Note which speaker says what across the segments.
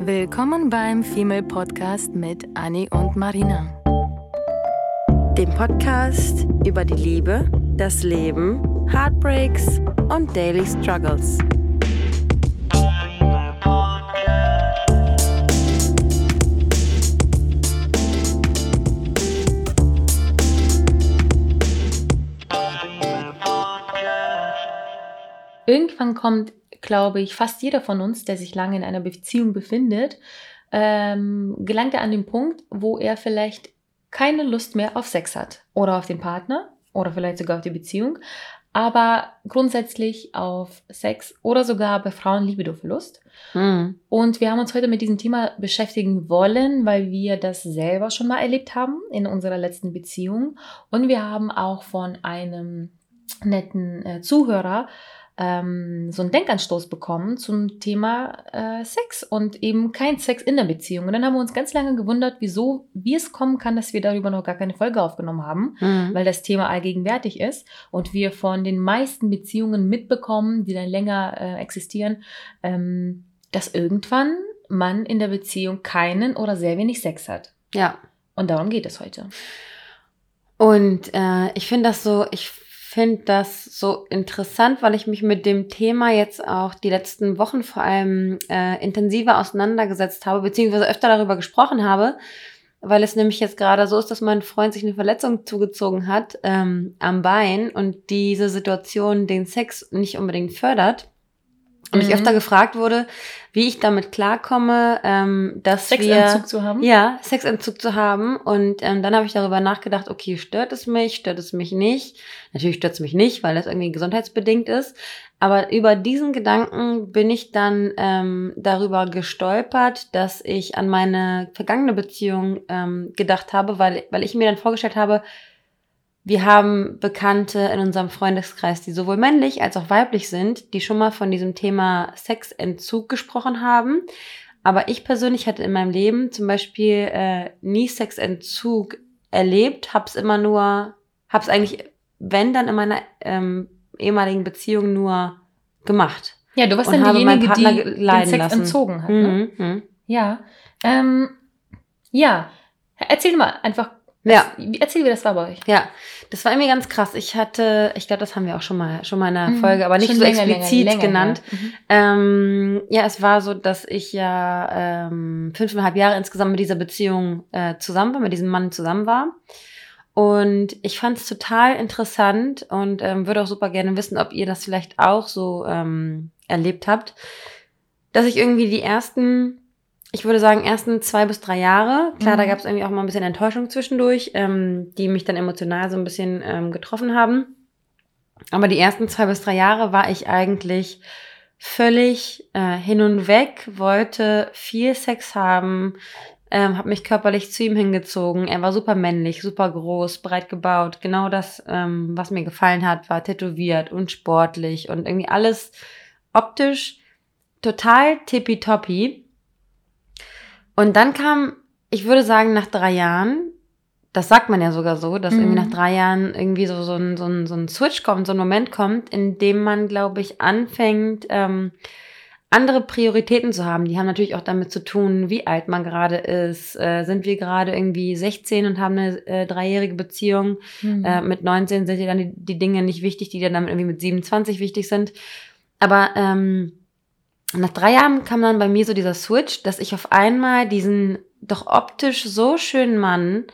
Speaker 1: Willkommen beim Female Podcast mit Annie und Marina.
Speaker 2: Dem Podcast über die Liebe, das Leben, Heartbreaks und Daily Struggles.
Speaker 3: Irgendwann kommt, glaube ich, fast jeder von uns, der sich lange in einer Beziehung befindet, ähm, gelangt er an den Punkt, wo er vielleicht keine Lust mehr auf Sex hat oder auf den Partner oder vielleicht sogar auf die Beziehung, aber grundsätzlich auf Sex oder sogar bei Frauen Libidoverlust.
Speaker 2: Hm.
Speaker 3: Und wir haben uns heute mit diesem Thema beschäftigen wollen, weil wir das selber schon mal erlebt haben in unserer letzten Beziehung. Und wir haben auch von einem netten äh, Zuhörer ähm, so einen Denkanstoß bekommen zum Thema äh, Sex und eben kein Sex in der Beziehung. Und dann haben wir uns ganz lange gewundert, wieso, wie es kommen kann, dass wir darüber noch gar keine Folge aufgenommen haben,
Speaker 2: Mhm.
Speaker 3: weil das Thema allgegenwärtig ist und wir von den meisten Beziehungen mitbekommen, die dann länger äh, existieren, ähm, dass irgendwann man in der Beziehung keinen oder sehr wenig Sex hat.
Speaker 2: Ja.
Speaker 3: Und darum geht es heute.
Speaker 2: Und äh, ich finde das so, ich finde das so interessant, weil ich mich mit dem Thema jetzt auch die letzten Wochen vor allem äh, intensiver auseinandergesetzt habe, beziehungsweise öfter darüber gesprochen habe, weil es nämlich jetzt gerade so ist, dass mein Freund sich eine Verletzung zugezogen hat ähm, am Bein und diese Situation den Sex nicht unbedingt fördert. Und ich
Speaker 3: Mhm.
Speaker 2: öfter gefragt wurde, wie ich damit klarkomme, ähm, dass wir
Speaker 3: Sexentzug zu haben?
Speaker 2: ja, Sexentzug zu haben. Und ähm, dann habe ich darüber nachgedacht, okay, stört es mich, stört es mich nicht? Natürlich stört es mich nicht, weil das irgendwie gesundheitsbedingt ist. Aber über diesen Gedanken bin ich dann ähm, darüber gestolpert, dass ich an meine vergangene Beziehung ähm, gedacht habe, weil, weil ich mir dann vorgestellt habe, wir haben Bekannte in unserem Freundeskreis, die sowohl männlich als auch weiblich sind, die schon mal von diesem Thema Sexentzug gesprochen haben. Aber ich persönlich hatte in meinem Leben zum Beispiel äh, nie Sexentzug erlebt, hab's immer nur, hab's eigentlich, wenn dann in meiner ähm, ehemaligen Beziehung nur gemacht.
Speaker 3: Ja, du warst dann diejenige, die
Speaker 2: Partner
Speaker 3: den Sex
Speaker 2: lassen.
Speaker 3: entzogen hat. Ne?
Speaker 2: Mhm, mhm.
Speaker 3: Ja. Ähm, ja. Erzähl mal einfach.
Speaker 2: Ja.
Speaker 3: Erzähl, wie das war bei euch.
Speaker 2: Ja, das war irgendwie ganz krass. Ich hatte, ich glaube, das haben wir auch schon mal, schon mal in einer
Speaker 3: Mhm.
Speaker 2: Folge, aber nicht
Speaker 3: Schon
Speaker 2: so
Speaker 3: länger,
Speaker 2: explizit
Speaker 3: länger, länger
Speaker 2: genannt.
Speaker 3: Mhm.
Speaker 2: Ähm, ja, es war so, dass ich ja ähm, fünfeinhalb Jahre insgesamt mit dieser Beziehung äh, zusammen war, mit diesem Mann zusammen war. Und ich fand es total interessant und ähm, würde auch super gerne wissen, ob ihr das vielleicht auch so ähm, erlebt habt, dass ich irgendwie die ersten, ich würde sagen, ersten zwei bis drei Jahre, klar, da
Speaker 3: Mhm.
Speaker 2: gab es irgendwie auch mal ein bisschen Enttäuschung zwischendurch, ähm, die mich dann emotional so ein bisschen ähm, getroffen haben. Aber die ersten zwei bis drei Jahre war ich eigentlich völlig äh, hin und weg, wollte viel Sex haben, ähm, habe mich körperlich zu ihm hingezogen. Er war super männlich, super groß, breit gebaut. Genau das, ähm, was mir gefallen hat, war tätowiert und sportlich und irgendwie alles optisch total tippitoppi. Und dann kam, ich würde sagen, nach drei Jahren, das sagt man ja sogar so, dass
Speaker 3: Mhm.
Speaker 2: irgendwie nach drei Jahren irgendwie so, so, ein, so, ein, so ein Switch kommt, so ein Moment kommt, in dem man, glaube ich, anfängt, ähm, andere Prioritäten zu haben. Die haben natürlich auch damit zu tun, wie alt man gerade ist. Äh, sind wir gerade irgendwie 16 und haben eine äh, dreijährige Beziehung?
Speaker 3: Mhm.
Speaker 2: Äh, mit 19 sind dir dann die, die Dinge nicht wichtig, die dir dann irgendwie mit 27 wichtig sind. Aber ähm, nach drei Jahren kam dann bei mir so dieser Switch, dass ich auf einmal diesen doch optisch so schönen Mann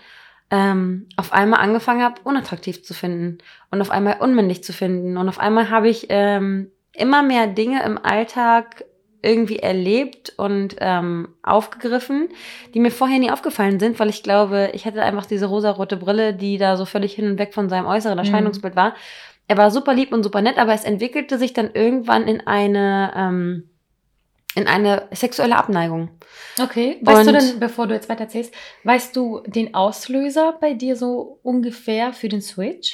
Speaker 2: ähm, auf einmal angefangen habe, unattraktiv zu finden und auf einmal unmännlich zu finden. Und auf einmal habe ich ähm, immer mehr Dinge im Alltag irgendwie erlebt und ähm, aufgegriffen, die mir vorher nie aufgefallen sind, weil ich glaube, ich hatte einfach diese rosarote Brille, die da so völlig hin und weg von seinem äußeren Erscheinungsbild war. Er war super lieb und super nett, aber es entwickelte sich dann irgendwann in eine ähm, in eine sexuelle Abneigung.
Speaker 3: Okay. Weißt du
Speaker 2: Und-
Speaker 3: denn, bevor du jetzt weiter erzählst, weißt du den Auslöser bei dir so ungefähr für den Switch?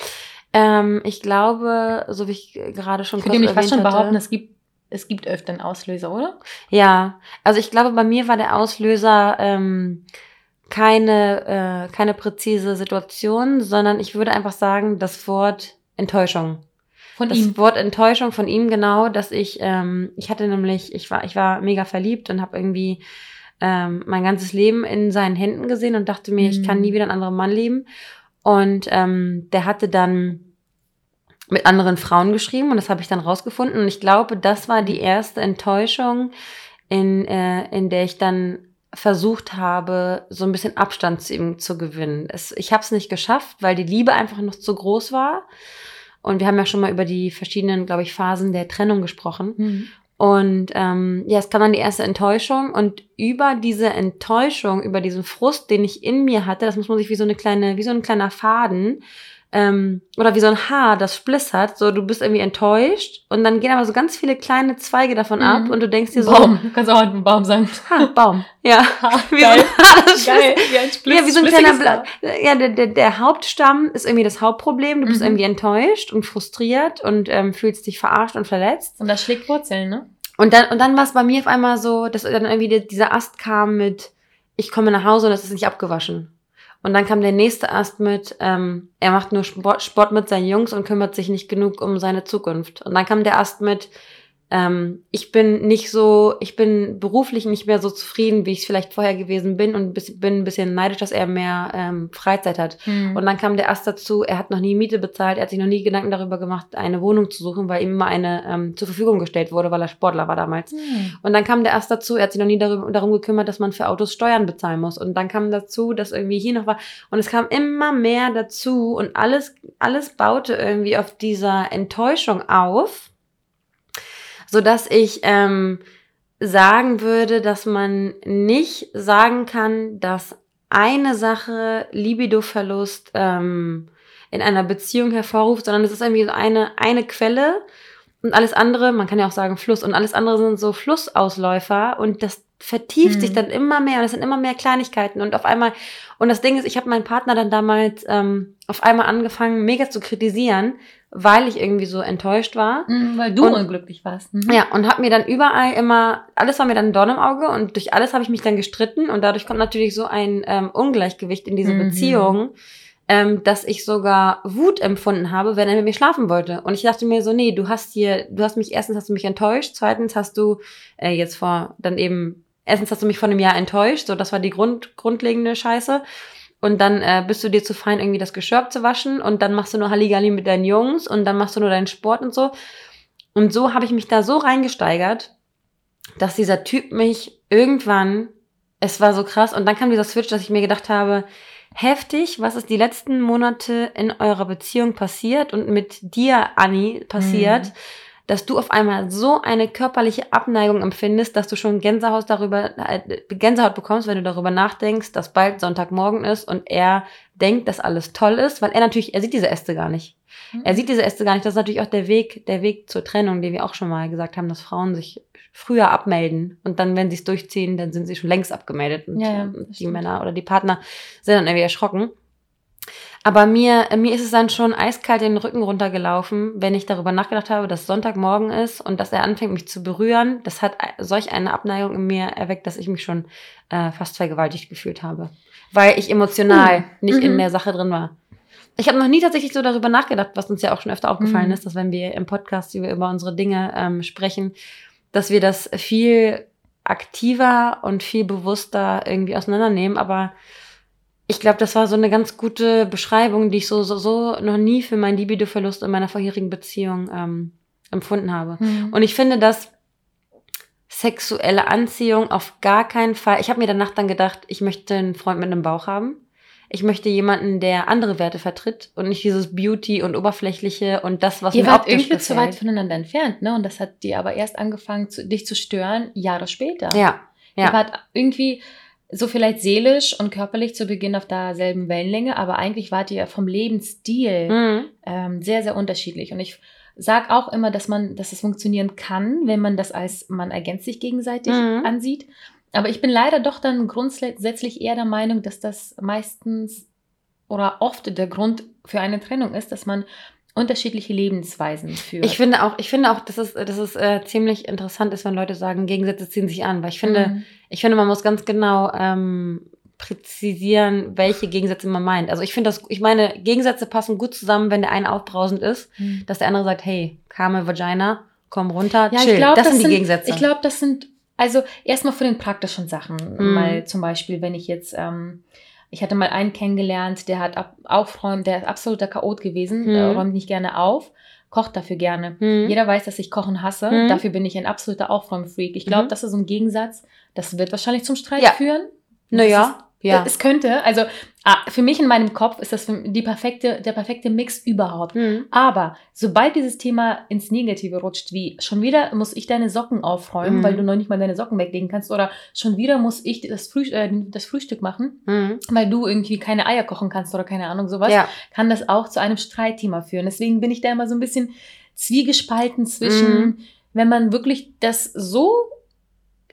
Speaker 2: Ähm, ich glaube, so wie ich gerade schon
Speaker 3: Ich würde nämlich fast schon
Speaker 2: erwähnt hatte-
Speaker 3: behaupten, es gibt, es gibt öfter einen Auslöser, oder?
Speaker 2: Ja, also ich glaube, bei mir war der Auslöser ähm, keine, äh, keine präzise Situation, sondern ich würde einfach sagen, das Wort Enttäuschung.
Speaker 3: Von
Speaker 2: das
Speaker 3: ihm.
Speaker 2: Wort Enttäuschung von ihm genau, dass ich, ähm, ich hatte nämlich, ich war, ich war mega verliebt und habe irgendwie ähm, mein ganzes Leben in seinen Händen gesehen und dachte mir, ich kann
Speaker 3: Mhm.
Speaker 2: nie wieder einen anderen Mann lieben. Und ähm, der hatte dann mit anderen Frauen geschrieben und das habe ich dann rausgefunden. Und ich glaube, das war die erste Enttäuschung, in, äh, in der ich dann versucht habe, so ein bisschen Abstand zu ihm zu gewinnen. Es, ich habe es nicht geschafft, weil die Liebe einfach noch zu groß war. Und wir haben ja schon mal über die verschiedenen, glaube ich, Phasen der Trennung gesprochen.
Speaker 3: Mhm.
Speaker 2: Und ähm, ja, es kam dann die erste Enttäuschung und über diese Enttäuschung, über diesen Frust, den ich in mir hatte, das muss man sich wie so eine kleine, wie so ein kleiner Faden ähm, oder wie so ein Haar, das splissert, so du bist irgendwie enttäuscht und dann gehen aber so ganz viele kleine Zweige davon ab
Speaker 3: Mhm.
Speaker 2: und du denkst dir so,
Speaker 3: Baum. Du kannst auch ein Baum sagen.
Speaker 2: ha, Baum, ja, wie
Speaker 3: Geil.
Speaker 2: so ein Haar, das
Speaker 3: Geil. Wie ein Spliss,
Speaker 2: ja, wie so ein kleiner Blatt. Ja, der, der, der Hauptstamm ist irgendwie das Hauptproblem. Du bist
Speaker 3: Mhm.
Speaker 2: irgendwie enttäuscht und frustriert und ähm, fühlst dich verarscht und verletzt.
Speaker 3: Und das schlägt Wurzeln, ne?
Speaker 2: Und dann, und dann war es bei mir auf einmal so, dass dann irgendwie die- dieser Ast kam mit, ich komme nach Hause und es ist nicht abgewaschen. Und dann kam der nächste Ast mit, ähm, er macht nur Sport, Sport mit seinen Jungs und kümmert sich nicht genug um seine Zukunft. Und dann kam der Ast mit, ähm, ich bin nicht so, ich bin beruflich nicht mehr so zufrieden, wie ich es vielleicht vorher gewesen bin und bis, bin ein bisschen neidisch, dass er mehr ähm, Freizeit hat.
Speaker 3: Mhm.
Speaker 2: Und dann kam der Ast dazu, er hat noch nie Miete bezahlt, er hat sich noch nie Gedanken darüber gemacht, eine Wohnung zu suchen, weil ihm immer eine ähm, zur Verfügung gestellt wurde, weil er Sportler war damals.
Speaker 3: Mhm.
Speaker 2: Und dann kam der Ast dazu, er hat sich noch nie darüber, darum gekümmert, dass man für Autos Steuern bezahlen muss. Und dann kam dazu, dass irgendwie hier noch war. Und es kam immer mehr dazu und alles, alles baute irgendwie auf dieser Enttäuschung auf, sodass ich ähm, sagen würde, dass man nicht sagen kann, dass eine Sache Libido-Verlust ähm, in einer Beziehung hervorruft, sondern es ist irgendwie so eine, eine Quelle und alles andere, man kann ja auch sagen Fluss, und alles andere sind so Flussausläufer und das vertieft
Speaker 3: Mhm.
Speaker 2: sich dann immer mehr und es sind immer mehr Kleinigkeiten und auf einmal, und das Ding ist, ich habe meinen Partner dann damals ähm, auf einmal angefangen, mega zu kritisieren, weil ich irgendwie so enttäuscht war.
Speaker 3: Mhm, weil du
Speaker 2: Und-
Speaker 3: unglücklich warst. Mhm.
Speaker 2: Ja, und habe mir dann überall immer, alles war mir dann ein Dorn im Auge und durch alles habe ich mich dann gestritten und dadurch kommt natürlich so ein ähm, Ungleichgewicht in diese
Speaker 3: Mhm.
Speaker 2: Beziehung, ähm, dass ich sogar Wut empfunden habe, wenn er mit mir schlafen wollte. Und ich dachte mir so, nee, du hast hier, du hast mich, erstens hast du mich enttäuscht, zweitens hast du äh, jetzt vor, dann eben, erstens hast du mich vor einem Jahr enttäuscht, so das war die Grund, grundlegende Scheiße. Und dann äh, bist du dir zu fein, irgendwie das Geschirr zu waschen und dann machst du nur Halligalli mit deinen Jungs und dann machst du nur deinen Sport und so. Und so habe ich mich da so reingesteigert, dass dieser Typ mich irgendwann, es war so krass, und dann kam dieser Switch, dass ich mir gedacht habe, heftig, was ist die letzten Monate in eurer Beziehung passiert und mit dir, Anni, passiert,
Speaker 3: Mhm.
Speaker 2: Dass du auf einmal so eine körperliche Abneigung empfindest, dass du schon Gänsehaut darüber, äh, Gänsehaut bekommst, wenn du darüber nachdenkst, dass bald Sonntagmorgen ist und er denkt, dass alles toll ist, weil er natürlich, er sieht diese Äste gar nicht.
Speaker 3: Mhm.
Speaker 2: Er sieht diese Äste gar nicht. Das ist natürlich auch der Weg, der Weg zur Trennung, den wir auch schon mal gesagt haben, dass Frauen sich früher abmelden und dann, wenn sie es durchziehen, dann sind sie schon längst abgemeldet und
Speaker 3: Ja, ja,
Speaker 2: die
Speaker 3: stimmt.
Speaker 2: Männer oder die Partner sind dann irgendwie erschrocken. Aber mir, mir ist es dann schon eiskalt den Rücken runtergelaufen, wenn ich darüber nachgedacht habe, dass Sonntagmorgen ist und dass er anfängt, mich zu berühren. Das hat solch eine Abneigung in mir erweckt, dass ich mich schon äh, fast vergewaltigt gefühlt habe. Weil ich emotional
Speaker 3: Uh,
Speaker 2: nicht in
Speaker 3: mhm.
Speaker 2: der Sache drin war. Ich habe noch nie tatsächlich so darüber nachgedacht, was uns ja auch schon öfter aufgefallen
Speaker 3: Mhm.
Speaker 2: ist, dass wenn wir im Podcast über, über unsere Dinge ähm, sprechen, dass wir das viel aktiver und viel bewusster irgendwie auseinandernehmen. Aber ich glaube, das war so eine ganz gute Beschreibung, die ich so, so, so noch nie für meinen Libido-Verlust in meiner vorherigen Beziehung ähm, empfunden habe.
Speaker 3: Mhm.
Speaker 2: Und ich finde, dass sexuelle Anziehung auf gar keinen Fall. Ich habe mir danach dann gedacht, ich möchte einen Freund mit einem Bauch haben. Ich möchte jemanden, der andere Werte vertritt und nicht dieses Beauty und Oberflächliche und das, was
Speaker 3: Ihr
Speaker 2: mir
Speaker 3: wart
Speaker 2: optisch
Speaker 3: irgendwie zu weit voneinander entfernt, ne? Und das hat dir aber erst angefangen, zu, dich zu stören, Jahre später.
Speaker 2: Ja,
Speaker 3: Ihr
Speaker 2: ja.
Speaker 3: wart irgendwie so vielleicht seelisch und körperlich zu Beginn auf derselben Wellenlänge, aber eigentlich wart ihr vom Lebensstil
Speaker 2: Mhm.
Speaker 3: ähm, sehr, sehr unterschiedlich. Und ich sage auch immer, dass man, dass es funktionieren kann, wenn man das als man ergänzt sich gegenseitig
Speaker 2: Mhm.
Speaker 3: ansieht. Aber ich bin leider doch dann grundsätzlich eher der Meinung, dass das meistens oder oft der Grund für eine Trennung ist, dass man unterschiedliche Lebensweisen führt.
Speaker 2: Ich finde auch, ich finde auch, dass es, dass es äh, ziemlich interessant ist, wenn Leute sagen, Gegensätze ziehen sich an, weil ich finde,
Speaker 3: Mhm.
Speaker 2: ich finde, man muss ganz genau ähm, präzisieren, welche Gegensätze man meint. Also ich finde das, ich meine, Gegensätze passen gut zusammen, wenn der eine aufbrausend ist,
Speaker 3: Mhm.
Speaker 2: dass der andere sagt, hey, Kame Vagina, komm runter,
Speaker 3: Ja,
Speaker 2: chill.
Speaker 3: ich glaube,
Speaker 2: das,
Speaker 3: das,
Speaker 2: sind die Gegensätze.
Speaker 3: Ich glaube, das sind Also erstmal von den praktischen Sachen.
Speaker 2: Mhm.
Speaker 3: Mal zum Beispiel, wenn ich jetzt, ähm, ich hatte mal einen kennengelernt, der hat ab, aufräumt, der ist absoluter Chaot gewesen,
Speaker 2: Mhm.
Speaker 3: äh, räumt nicht gerne auf, kocht dafür gerne.
Speaker 2: Mhm.
Speaker 3: Jeder weiß, dass ich Kochen hasse.
Speaker 2: Mhm.
Speaker 3: Dafür bin ich ein absoluter Aufräumfreak. Ich glaube,
Speaker 2: Mhm.
Speaker 3: das ist so ein Gegensatz. Das wird wahrscheinlich zum Streit
Speaker 2: Ja.
Speaker 3: führen.
Speaker 2: Naja, ja.
Speaker 3: Es könnte, also ah, für mich in meinem Kopf ist das die perfekte, der perfekte Mix überhaupt.
Speaker 2: Mhm.
Speaker 3: Aber sobald dieses Thema ins Negative rutscht, wie schon wieder muss ich deine Socken aufräumen,
Speaker 2: Mhm.
Speaker 3: weil du noch nicht mal deine Socken weglegen kannst, oder schon wieder muss ich das, Früh äh, das Frühstück machen,
Speaker 2: Mhm.
Speaker 3: weil du irgendwie keine Eier kochen kannst oder keine Ahnung sowas,
Speaker 2: Ja.
Speaker 3: kann das auch zu einem Streitthema führen. Deswegen bin ich da immer so ein bisschen zwiegespalten zwischen,
Speaker 2: Mhm.
Speaker 3: wenn man wirklich das so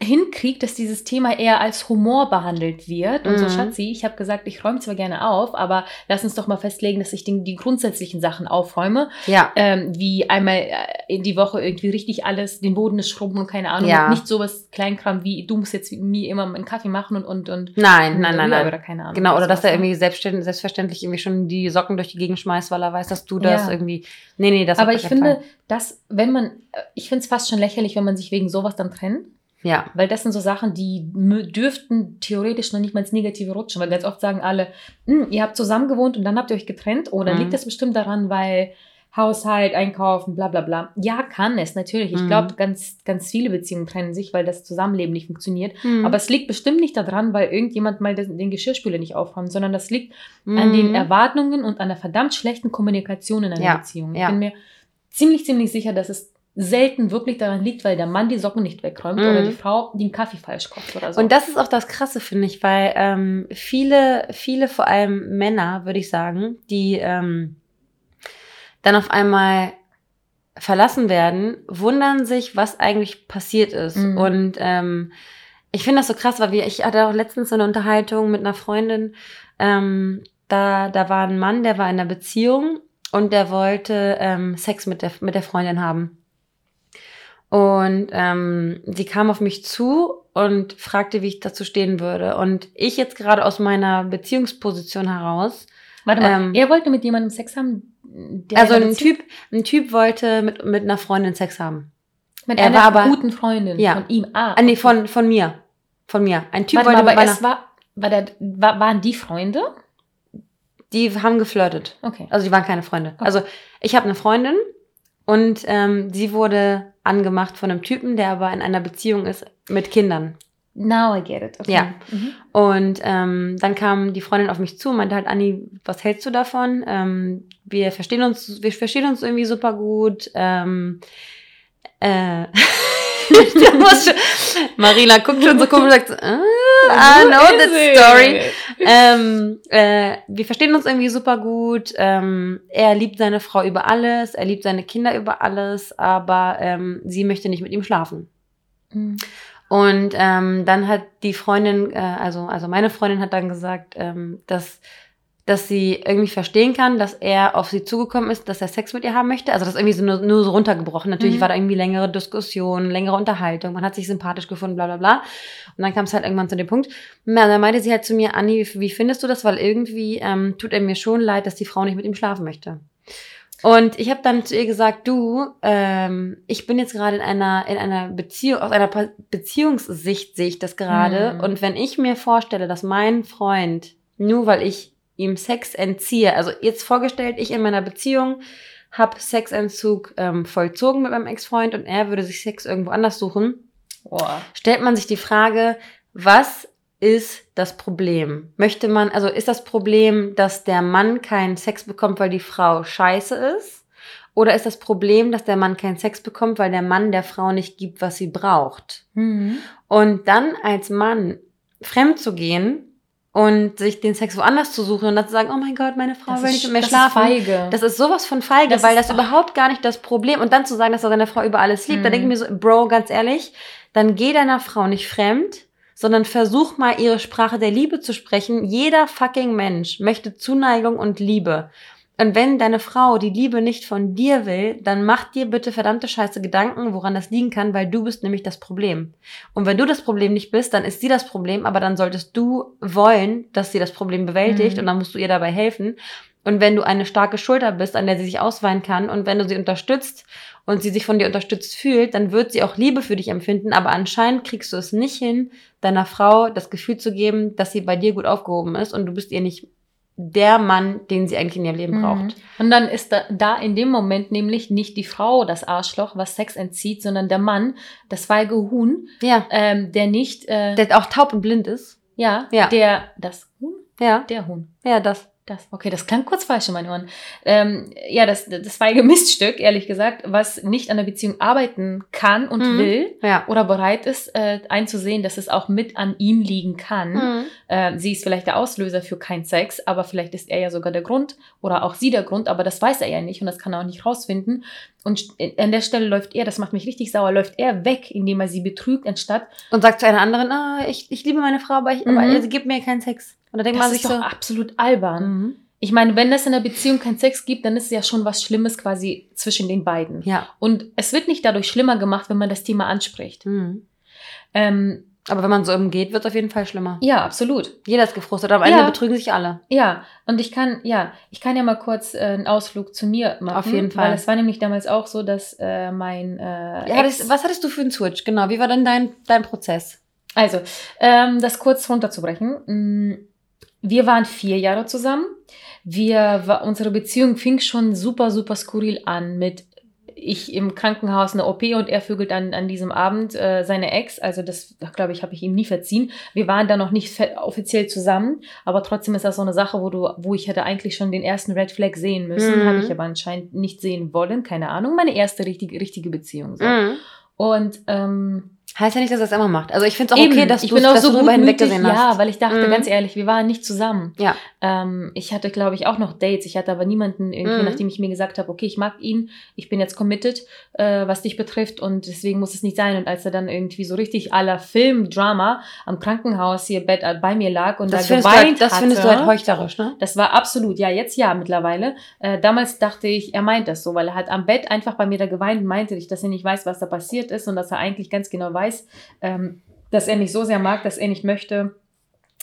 Speaker 3: hinkriegt, dass dieses Thema eher als Humor behandelt wird. Und so,
Speaker 2: Mhm.
Speaker 3: Schatzi, ich habe gesagt, ich räume zwar gerne auf, aber lass uns doch mal festlegen, dass ich die, die grundsätzlichen Sachen aufräume,
Speaker 2: Ja.
Speaker 3: ähm, wie einmal äh, in die Woche irgendwie richtig alles, den Boden schrubben und keine Ahnung,
Speaker 2: Ja.
Speaker 3: und nicht sowas Kleinkram wie, du musst jetzt mir immer einen Kaffee machen und, und, und
Speaker 2: Nein, nein, nein, nein.
Speaker 3: Oder keine Ahnung.
Speaker 2: Genau, oder dass er irgendwie selbstständig, selbstverständlich irgendwie schon die Socken durch die Gegend schmeißt, weil er weiß, dass du das
Speaker 3: Ja.
Speaker 2: irgendwie. Nee, nee, das auf
Speaker 3: Aber ich finde, dass, wenn man, äh, ich finde es fast schon lächerlich, wenn man sich wegen sowas dann trennt.
Speaker 2: Ja.
Speaker 3: Weil das sind so Sachen, die dürften theoretisch noch nicht mal ins Negative rutschen, weil ganz oft sagen alle, "Hm, ihr habt zusammen gewohnt und dann habt ihr euch getrennt. Oh, dann
Speaker 2: Mhm.
Speaker 3: liegt das bestimmt daran, weil Haushalt, Einkaufen, bla bla bla. Ja, kann es, natürlich. Ich
Speaker 2: Mhm.
Speaker 3: glaube, ganz, ganz viele Beziehungen trennen sich, weil das Zusammenleben nicht funktioniert.
Speaker 2: Mhm.
Speaker 3: Aber es liegt bestimmt nicht daran, weil irgendjemand mal den, den Geschirrspüler nicht aufräumt, sondern das liegt an den
Speaker 2: Mhm.
Speaker 3: Erwartungen und an der verdammt schlechten Kommunikation in einer
Speaker 2: Ja,
Speaker 3: Beziehung. Ich
Speaker 2: ja.
Speaker 3: bin mir ziemlich, ziemlich sicher, dass es selten wirklich daran liegt, weil der Mann die Socken nicht wegräumt
Speaker 2: Mhm.
Speaker 3: oder die Frau den Kaffee falsch kocht oder so.
Speaker 2: Und das ist auch das Krasse, finde ich, weil ähm, viele, viele, vor allem Männer, würde ich sagen, die ähm, dann auf einmal verlassen werden, wundern sich, was eigentlich passiert ist.
Speaker 3: Mhm.
Speaker 2: Und ähm, ich finde das so krass, weil wir, ich hatte auch letztens so eine Unterhaltung mit einer Freundin, ähm, da, da war ein Mann, der war in einer Beziehung und der wollte ähm, Sex mit der, mit der Freundin haben. Und ähm, sie kam auf mich zu und fragte, wie ich dazu stehen würde. Und ich jetzt gerade aus meiner Beziehungsposition heraus,
Speaker 3: Warte mal,
Speaker 2: ähm,
Speaker 3: er wollte mit jemandem Sex haben, der
Speaker 2: also ein Typ, ein Typ wollte mit, mit einer Freundin Sex haben.
Speaker 3: mit
Speaker 2: er
Speaker 3: einer
Speaker 2: war aber-
Speaker 3: guten Freundin
Speaker 2: Ja.
Speaker 3: von ihm. Ah,
Speaker 2: Ah, nee,
Speaker 3: okay.
Speaker 2: von, von mir. Von mir. Ein Typ
Speaker 3: Warte mal,
Speaker 2: wollte
Speaker 3: aber
Speaker 2: mit
Speaker 3: es
Speaker 2: meiner,
Speaker 3: war, war der, war, waren die Freunde?
Speaker 2: die haben geflirtet.
Speaker 3: Okay.
Speaker 2: Also die waren keine Freunde.
Speaker 3: Okay.
Speaker 2: Also ich habe eine Freundin und ähm, sie wurde angemacht von einem Typen, der aber in einer Beziehung ist mit Kindern.
Speaker 3: Now I get it. Okay.
Speaker 2: Ja.
Speaker 3: Mhm.
Speaker 2: Und ähm, dann kam die Freundin auf mich zu und meinte halt, Anni, was hältst du davon? Ähm, wir verstehen uns, wir verstehen uns irgendwie super gut. Ähm, äh, Marina guckt schon so komisch und sagt, ah, I know
Speaker 3: Who
Speaker 2: that
Speaker 3: is
Speaker 2: story. ähm, äh, wir verstehen uns irgendwie super gut. Ähm, er liebt seine Frau über alles, er liebt seine Kinder über alles, aber ähm, sie möchte nicht mit ihm schlafen.
Speaker 3: Mhm.
Speaker 2: Und ähm, dann hat die Freundin, äh, also, also meine Freundin hat dann gesagt, ähm, dass, dass sie irgendwie verstehen kann, dass er auf sie zugekommen ist, dass er Sex mit ihr haben möchte. Also das ist irgendwie so nur, nur so runtergebrochen. Natürlich
Speaker 3: Mhm.
Speaker 2: war da irgendwie längere Diskussion, längere Unterhaltung, man hat sich sympathisch gefunden, bla bla bla. Und dann kam es halt irgendwann zu dem Punkt. Na, dann meinte sie halt zu mir, Anni, wie, wie findest du das? Weil irgendwie ähm, tut er mir schon leid, dass die Frau nicht mit ihm schlafen möchte. Und ich habe dann zu ihr gesagt, du, ähm, ich bin jetzt gerade in einer, in einer Beziehung, aus einer Beziehungssicht sehe ich das gerade.
Speaker 3: Mhm.
Speaker 2: Und wenn ich mir vorstelle, dass mein Freund, nur weil ich ihm Sex entziehe, also jetzt vorgestellt, ich in meiner Beziehung habe Sexentzug ähm, vollzogen mit meinem Ex-Freund und er würde sich Sex irgendwo anders suchen,
Speaker 3: Boah.
Speaker 2: stellt man sich die Frage, was ist das Problem? Möchte man, also ist das Problem, dass der Mann keinen Sex bekommt, weil die Frau scheiße ist? Oder ist das Problem, dass der Mann keinen Sex bekommt, weil der Mann der Frau nicht gibt, was sie braucht?
Speaker 3: Mhm.
Speaker 2: Und dann als Mann fremd zu gehen und sich den Sex woanders zu suchen und dann zu sagen, oh mein Gott, meine Frau
Speaker 3: Das
Speaker 2: will nicht mit mir
Speaker 3: das
Speaker 2: schlafen.
Speaker 3: Ist feige.
Speaker 2: Das ist sowas von feige,
Speaker 3: Das
Speaker 2: weil
Speaker 3: ist-
Speaker 2: das überhaupt gar nicht das Problem. Und dann zu sagen, dass er seine Frau über alles liebt, da
Speaker 3: Mhm.
Speaker 2: denke ich mir so, Bro, ganz ehrlich, dann geh deiner Frau nicht fremd, sondern versuch mal ihre Sprache der Liebe zu sprechen. Jeder fucking Mensch möchte Zuneigung und Liebe. Und wenn deine Frau die Liebe nicht von dir will, dann mach dir bitte verdammte Scheiße Gedanken, woran das liegen kann, weil du bist nämlich das Problem. Und wenn du das Problem nicht bist, dann ist sie das Problem, aber dann solltest du wollen, dass sie das Problem bewältigt
Speaker 3: Mhm.
Speaker 2: und dann musst du ihr dabei helfen. Und wenn du eine starke Schulter bist, an der sie sich ausweinen kann und wenn du sie unterstützt und sie sich von dir unterstützt fühlt, dann wird sie auch Liebe für dich empfinden, aber anscheinend kriegst du es nicht hin, deiner Frau das Gefühl zu geben, dass sie bei dir gut aufgehoben ist und du bist ihr nicht der Mann, den sie eigentlich in ihrem Leben braucht.
Speaker 3: Mhm. Und dann ist da, da in dem Moment nämlich nicht die Frau das Arschloch, was Sex entzieht, sondern der Mann, das feige Huhn,
Speaker 2: Ja.
Speaker 3: ähm, der nicht, äh,
Speaker 2: Der auch taub und blind ist.
Speaker 3: ja,
Speaker 2: Ja.
Speaker 3: der, das Huhn,
Speaker 2: Ja.
Speaker 3: der Huhn.
Speaker 2: Ja, das.
Speaker 3: Das, okay, das klang kurz falsch in meinen Ohren. Ähm, ja, das, das feige Miststück, ehrlich gesagt, was nicht an der Beziehung arbeiten kann und
Speaker 2: Mhm.
Speaker 3: will
Speaker 2: Ja.
Speaker 3: oder bereit ist, äh, einzusehen, dass es auch mit an ihm liegen kann.
Speaker 2: Mhm.
Speaker 3: Äh, sie ist vielleicht der Auslöser für keinen Sex, aber vielleicht ist er ja sogar der Grund oder auch sie der Grund, aber das weiß er ja nicht und das kann er auch nicht rausfinden. Und an der Stelle läuft er, das macht mich richtig sauer, läuft er weg, indem er sie betrügt, anstatt
Speaker 2: Und sagt zu einer anderen, ah, ich, ich liebe meine Frau, aber, ich,
Speaker 3: Mhm.
Speaker 2: aber sie gibt mir keinen Sex. Und da denkt man
Speaker 3: das
Speaker 2: sich
Speaker 3: ist doch
Speaker 2: so.
Speaker 3: absolut albern.
Speaker 2: Mhm.
Speaker 3: Ich meine, wenn es in der Beziehung keinen Sex gibt, dann ist es ja schon was Schlimmes quasi zwischen den beiden.
Speaker 2: Ja.
Speaker 3: Und es wird nicht dadurch schlimmer gemacht, wenn man das Thema anspricht.
Speaker 2: Mhm.
Speaker 3: Ähm,
Speaker 2: Aber wenn man so umgeht, wird es auf jeden Fall schlimmer.
Speaker 3: ja, absolut.
Speaker 2: Jeder ist gefrustet. Am Ende
Speaker 3: Ja.
Speaker 2: betrügen sich alle.
Speaker 3: Ja, und ich kann, ja, ich kann ja mal kurz äh, einen Ausflug zu mir machen.
Speaker 2: Auf jeden Fall.
Speaker 3: Weil es war nämlich damals auch so, dass äh, mein äh,
Speaker 2: Ja, das, was hattest du für einen Switch? Genau. Wie war denn dein, dein Prozess?
Speaker 3: Also, ähm, das kurz runterzubrechen. Wir waren vier Jahre zusammen. Wir, unsere Beziehung fing schon super, super skurril an mit ich im Krankenhaus eine OP und er vögelt an, an diesem Abend äh, seine Ex. Also das, glaube ich, habe ich ihm nie verziehen. Wir waren da noch nicht offiziell zusammen, aber trotzdem ist das so eine Sache, wo du, wo ich hätte eigentlich schon den ersten Red Flag sehen müssen,
Speaker 2: Mhm.
Speaker 3: habe ich aber anscheinend nicht sehen wollen. Keine Ahnung. Meine erste richtige, richtige Beziehung. So.
Speaker 2: Mhm.
Speaker 3: Und ähm,
Speaker 2: Heißt ja nicht, dass er es immer macht. Also ich finde es auch
Speaker 3: Eben,
Speaker 2: okay, dass
Speaker 3: ich
Speaker 2: du
Speaker 3: bin auch
Speaker 2: dass
Speaker 3: so
Speaker 2: du
Speaker 3: gutmütig,
Speaker 2: hinweggesehen hast.
Speaker 3: Ja, weil ich dachte,
Speaker 2: Mhm.
Speaker 3: ganz ehrlich, wir waren nicht zusammen.
Speaker 2: Ja.
Speaker 3: Ähm, ich hatte, glaube ich, auch noch Dates. Ich hatte aber niemanden irgendwie,
Speaker 2: Mhm.
Speaker 3: nachdem ich mir gesagt habe, okay, ich mag ihn, ich bin jetzt committed, äh, was dich betrifft und deswegen muss es nicht sein. Und als er dann irgendwie so richtig aller Film-Drama am Krankenhaus hier Bett äh, bei mir lag und
Speaker 2: das
Speaker 3: da geweint
Speaker 2: halt, das
Speaker 3: hatte,
Speaker 2: findest du halt heuchlerisch, ne?
Speaker 3: das war absolut, ja, jetzt ja, mittlerweile. Äh, damals dachte ich, er meint das so, weil er hat am Bett einfach bei mir da geweint und meinte ich, dass er nicht weiß, was da passiert ist und dass er eigentlich ganz genau weiß, ähm, dass er mich so sehr mag, dass er nicht möchte,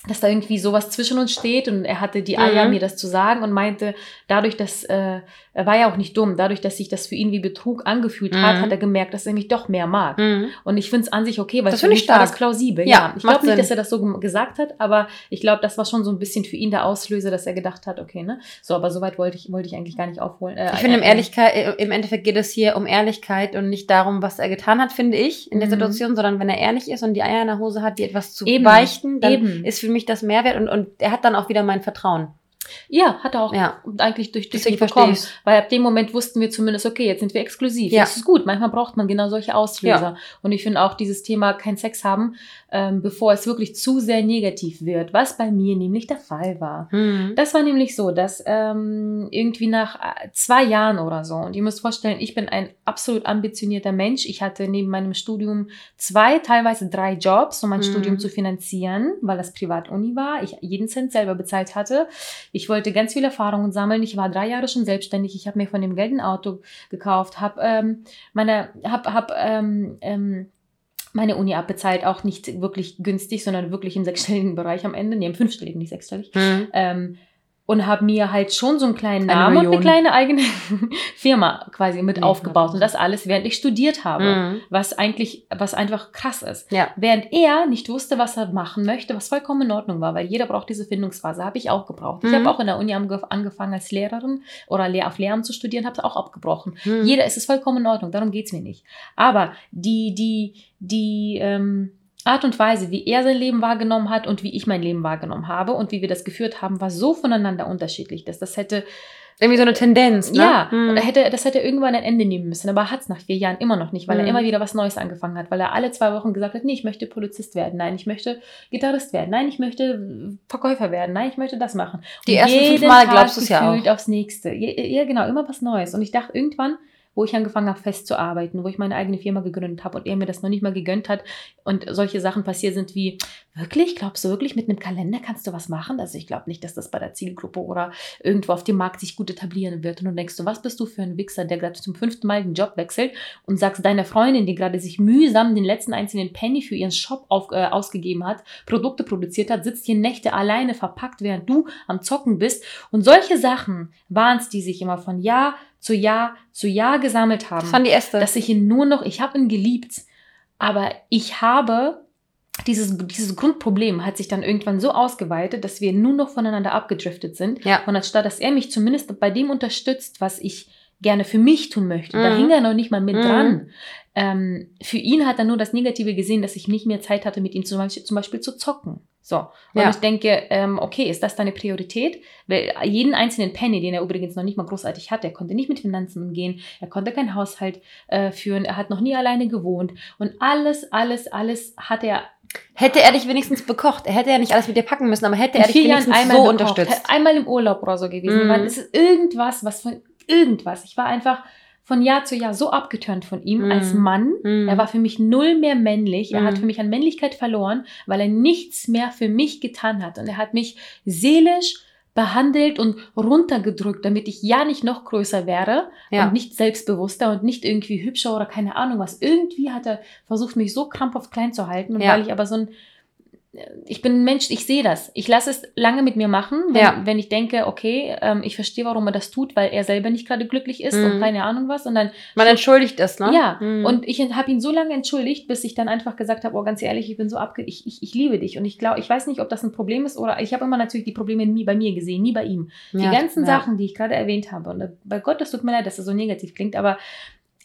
Speaker 3: dass da irgendwie sowas zwischen uns steht und er hatte die Eier,
Speaker 2: Mhm.
Speaker 3: mir das zu sagen und meinte, dadurch, dass, äh, er war ja auch nicht dumm, dadurch, dass sich das für ihn wie Betrug angefühlt hat,
Speaker 2: Mhm.
Speaker 3: hat er gemerkt, dass er mich doch mehr mag.
Speaker 2: Mhm.
Speaker 3: Und ich finde es an sich okay, weil
Speaker 2: Das
Speaker 3: für mich war das
Speaker 2: stark.
Speaker 3: plausibel.
Speaker 2: Ja,
Speaker 3: Ja, ich glaube nicht, dass er das so gesagt hat, aber ich glaube, das war schon so ein bisschen für ihn der Auslöser, dass er gedacht hat, okay, ne? So, aber soweit wollte ich, wollte ich eigentlich gar nicht aufholen. Äh,
Speaker 2: Ich finde, im,
Speaker 3: äh,
Speaker 2: Ehrlichkeit, äh, im Endeffekt geht es hier um Ehrlichkeit und nicht darum, was er getan hat, finde ich, in der
Speaker 3: Mhm.
Speaker 2: Situation, sondern wenn er ehrlich ist und die Eier in der Hose hat, die etwas zu
Speaker 3: Eben,
Speaker 2: beichten, dann
Speaker 3: eben.
Speaker 2: ist für mich das Mehrwert und, und er hat dann auch wieder mein Vertrauen.
Speaker 3: Ja, hat er auch
Speaker 2: Ja.
Speaker 3: eigentlich durch, durch mich
Speaker 2: verstehe
Speaker 3: bekommen. Weil ab dem Moment wussten wir zumindest, okay, jetzt sind wir exklusiv.
Speaker 2: Ja.
Speaker 3: Das ist gut. Manchmal braucht man genau solche Auslöser. Und ich finde auch dieses Thema kein Sex haben, ähm, bevor es wirklich zu sehr negativ wird, was bei mir nämlich der Fall war.
Speaker 2: Mhm.
Speaker 3: Das war nämlich so, dass ähm, irgendwie nach äh, zwei Jahren oder so, und ihr müsst vorstellen, ich bin ein absolut ambitionierter Mensch. Ich hatte neben meinem Studium zwei, teilweise drei Jobs, um mein
Speaker 2: Mhm.
Speaker 3: Studium zu finanzieren, weil das Privatuni war. Ich jeden Cent selber bezahlt hatte. Ich wollte ganz viele Erfahrungen sammeln. Ich war drei Jahre schon selbstständig. Ich habe mir von dem Geld ein Auto gekauft, habe ähm, meine, hab, hab, ähm, ähm, meine Uni abbezahlt, auch nicht wirklich günstig, sondern wirklich im sechsstelligen Bereich am Ende, nee, im fünfstelligen, nicht sechsstellig.
Speaker 2: Mhm.
Speaker 3: Ähm, und habe mir halt schon so einen kleinen
Speaker 2: Eine
Speaker 3: Namen und eine
Speaker 2: Million.
Speaker 3: kleine eigene Firma quasi mit
Speaker 2: Nee,
Speaker 3: aufgebaut. Und das alles, während ich studiert habe.
Speaker 2: Mhm.
Speaker 3: Was eigentlich, was einfach krass ist.
Speaker 2: Ja.
Speaker 3: Während er nicht wusste, was er machen möchte, was vollkommen in Ordnung war, weil jeder braucht diese Findungsphase, habe ich auch gebraucht. Ich
Speaker 2: Mhm.
Speaker 3: habe auch in der Uni ange angefangen als Lehrerin oder Lehr auf Lehramt zu studieren, habe es auch abgebrochen.
Speaker 2: Mhm.
Speaker 3: Jeder, es ist vollkommen in Ordnung, darum geht's mir nicht. Aber die, die, die ähm, Art und Weise, wie er sein Leben wahrgenommen hat und wie ich mein Leben wahrgenommen habe und wie wir das geführt haben, war so voneinander unterschiedlich, dass das hätte,
Speaker 2: Irgendwie so eine Tendenz, ne?
Speaker 3: ja,
Speaker 2: Mhm.
Speaker 3: und hätte, das hätte irgendwann ein Ende nehmen müssen, aber er hat es nach vier Jahren immer noch nicht, weil
Speaker 2: Mhm.
Speaker 3: er immer wieder was Neues angefangen hat, weil er alle zwei Wochen gesagt hat, nee, ich möchte Polizist werden, nein, ich möchte Gitarrist werden, nein, ich möchte Verkäufer werden, nein, ich möchte das machen.
Speaker 2: Die
Speaker 3: Und
Speaker 2: ersten fünf Mal glaubst du's ja
Speaker 3: gefühlt aufs nächste. Ja, genau, immer was Neues. Und ich dachte irgendwann, wo ich angefangen habe festzuarbeiten, wo ich meine eigene Firma gegründet habe und er mir das noch nicht mal gegönnt hat und solche Sachen passiert sind wie, wirklich, glaubst du wirklich, mit einem Kalender kannst du was machen? Also ich glaube nicht, dass das bei der Zielgruppe oder irgendwo auf dem Markt sich gut etablieren wird. Und du denkst du, was bist du für ein Wichser, der gerade zum fünften Mal den Job wechselt und sagst deiner Freundin, die gerade sich mühsam den letzten einzelnen Penny für ihren Shop auf, äh, ausgegeben hat, Produkte produziert hat, sitzt hier Nächte alleine verpackt, während du am Zocken bist. Und solche Sachen waren es, die sich immer von Jahr zu Jahr zu Jahr gesammelt haben.
Speaker 2: Das waren die Äste.
Speaker 3: dass ich ihn nur noch, ich habe ihn geliebt, aber ich habe dieses, dieses Grundproblem hat sich dann irgendwann so ausgeweitet, dass wir nur noch voneinander abgedriftet sind.
Speaker 2: Ja.
Speaker 3: Und anstatt, dass er mich zumindest bei dem unterstützt, was ich gerne für mich tun möchte, da
Speaker 2: Mhm.
Speaker 3: hing er noch nicht mal mit
Speaker 2: Mhm.
Speaker 3: dran. Ähm, für ihn hat er nur das Negative gesehen, dass ich nicht mehr Zeit hatte, mit ihm zum Beispiel, zum Beispiel zu zocken. So. Und
Speaker 2: Ja.
Speaker 3: ich denke, ähm, okay, ist das deine Priorität? Weil jeden einzelnen Penny, den er übrigens noch nicht mal großartig hatte, er konnte nicht mit Finanzen umgehen, er konnte keinen Haushalt äh, führen, er hat noch nie alleine gewohnt. Und alles, alles, alles hat er
Speaker 2: Hätte er dich wenigstens bekocht, er hätte ja nicht alles mit dir packen müssen, aber hätte er dich wenigstens
Speaker 3: einmal
Speaker 2: so
Speaker 3: gekocht,
Speaker 2: unterstützt.
Speaker 3: Einmal im Urlaub oder so gewesen.
Speaker 2: Mhm.
Speaker 3: Weil es ist irgendwas, was von irgendwas. Ich war einfach von Jahr zu Jahr so abgeturnt von ihm
Speaker 2: Mhm.
Speaker 3: als Mann.
Speaker 2: Mhm.
Speaker 3: Er war für mich null mehr männlich. Er hat
Speaker 2: Mhm.
Speaker 3: für mich an Männlichkeit verloren, weil er nichts mehr für mich getan hat. Und er hat mich seelisch behandelt und runtergedrückt, damit ich ja nicht noch größer wäre
Speaker 2: Ja.
Speaker 3: und nicht selbstbewusster und nicht irgendwie hübscher oder keine Ahnung was. Irgendwie hat er versucht, mich so krampfhaft klein zu halten. Und
Speaker 2: Ja.
Speaker 3: weil ich aber so ein ich bin ein Mensch, ich sehe das. Ich lasse es lange mit mir machen, wenn,
Speaker 2: Ja.
Speaker 3: wenn ich denke, okay, ähm, ich verstehe, warum er das tut, weil er selber nicht gerade glücklich ist
Speaker 2: Mhm.
Speaker 3: und keine Ahnung was. Und dann
Speaker 2: Man entschuldigt es, ne?
Speaker 3: ja,
Speaker 2: Mhm.
Speaker 3: und ich habe ihn so lange entschuldigt, bis ich dann einfach gesagt habe, oh, ganz ehrlich, ich bin so abge... Ich, ich, ich liebe dich. Und ich glaube, ich weiß nicht, ob das ein Problem ist oder ich habe immer natürlich die Probleme nie bei mir gesehen, nie bei ihm. Die
Speaker 2: Ja,
Speaker 3: ganzen
Speaker 2: ja.
Speaker 3: Sachen, die ich gerade erwähnt habe. Und äh, bei Gott, das tut mir leid, dass das so negativ klingt, aber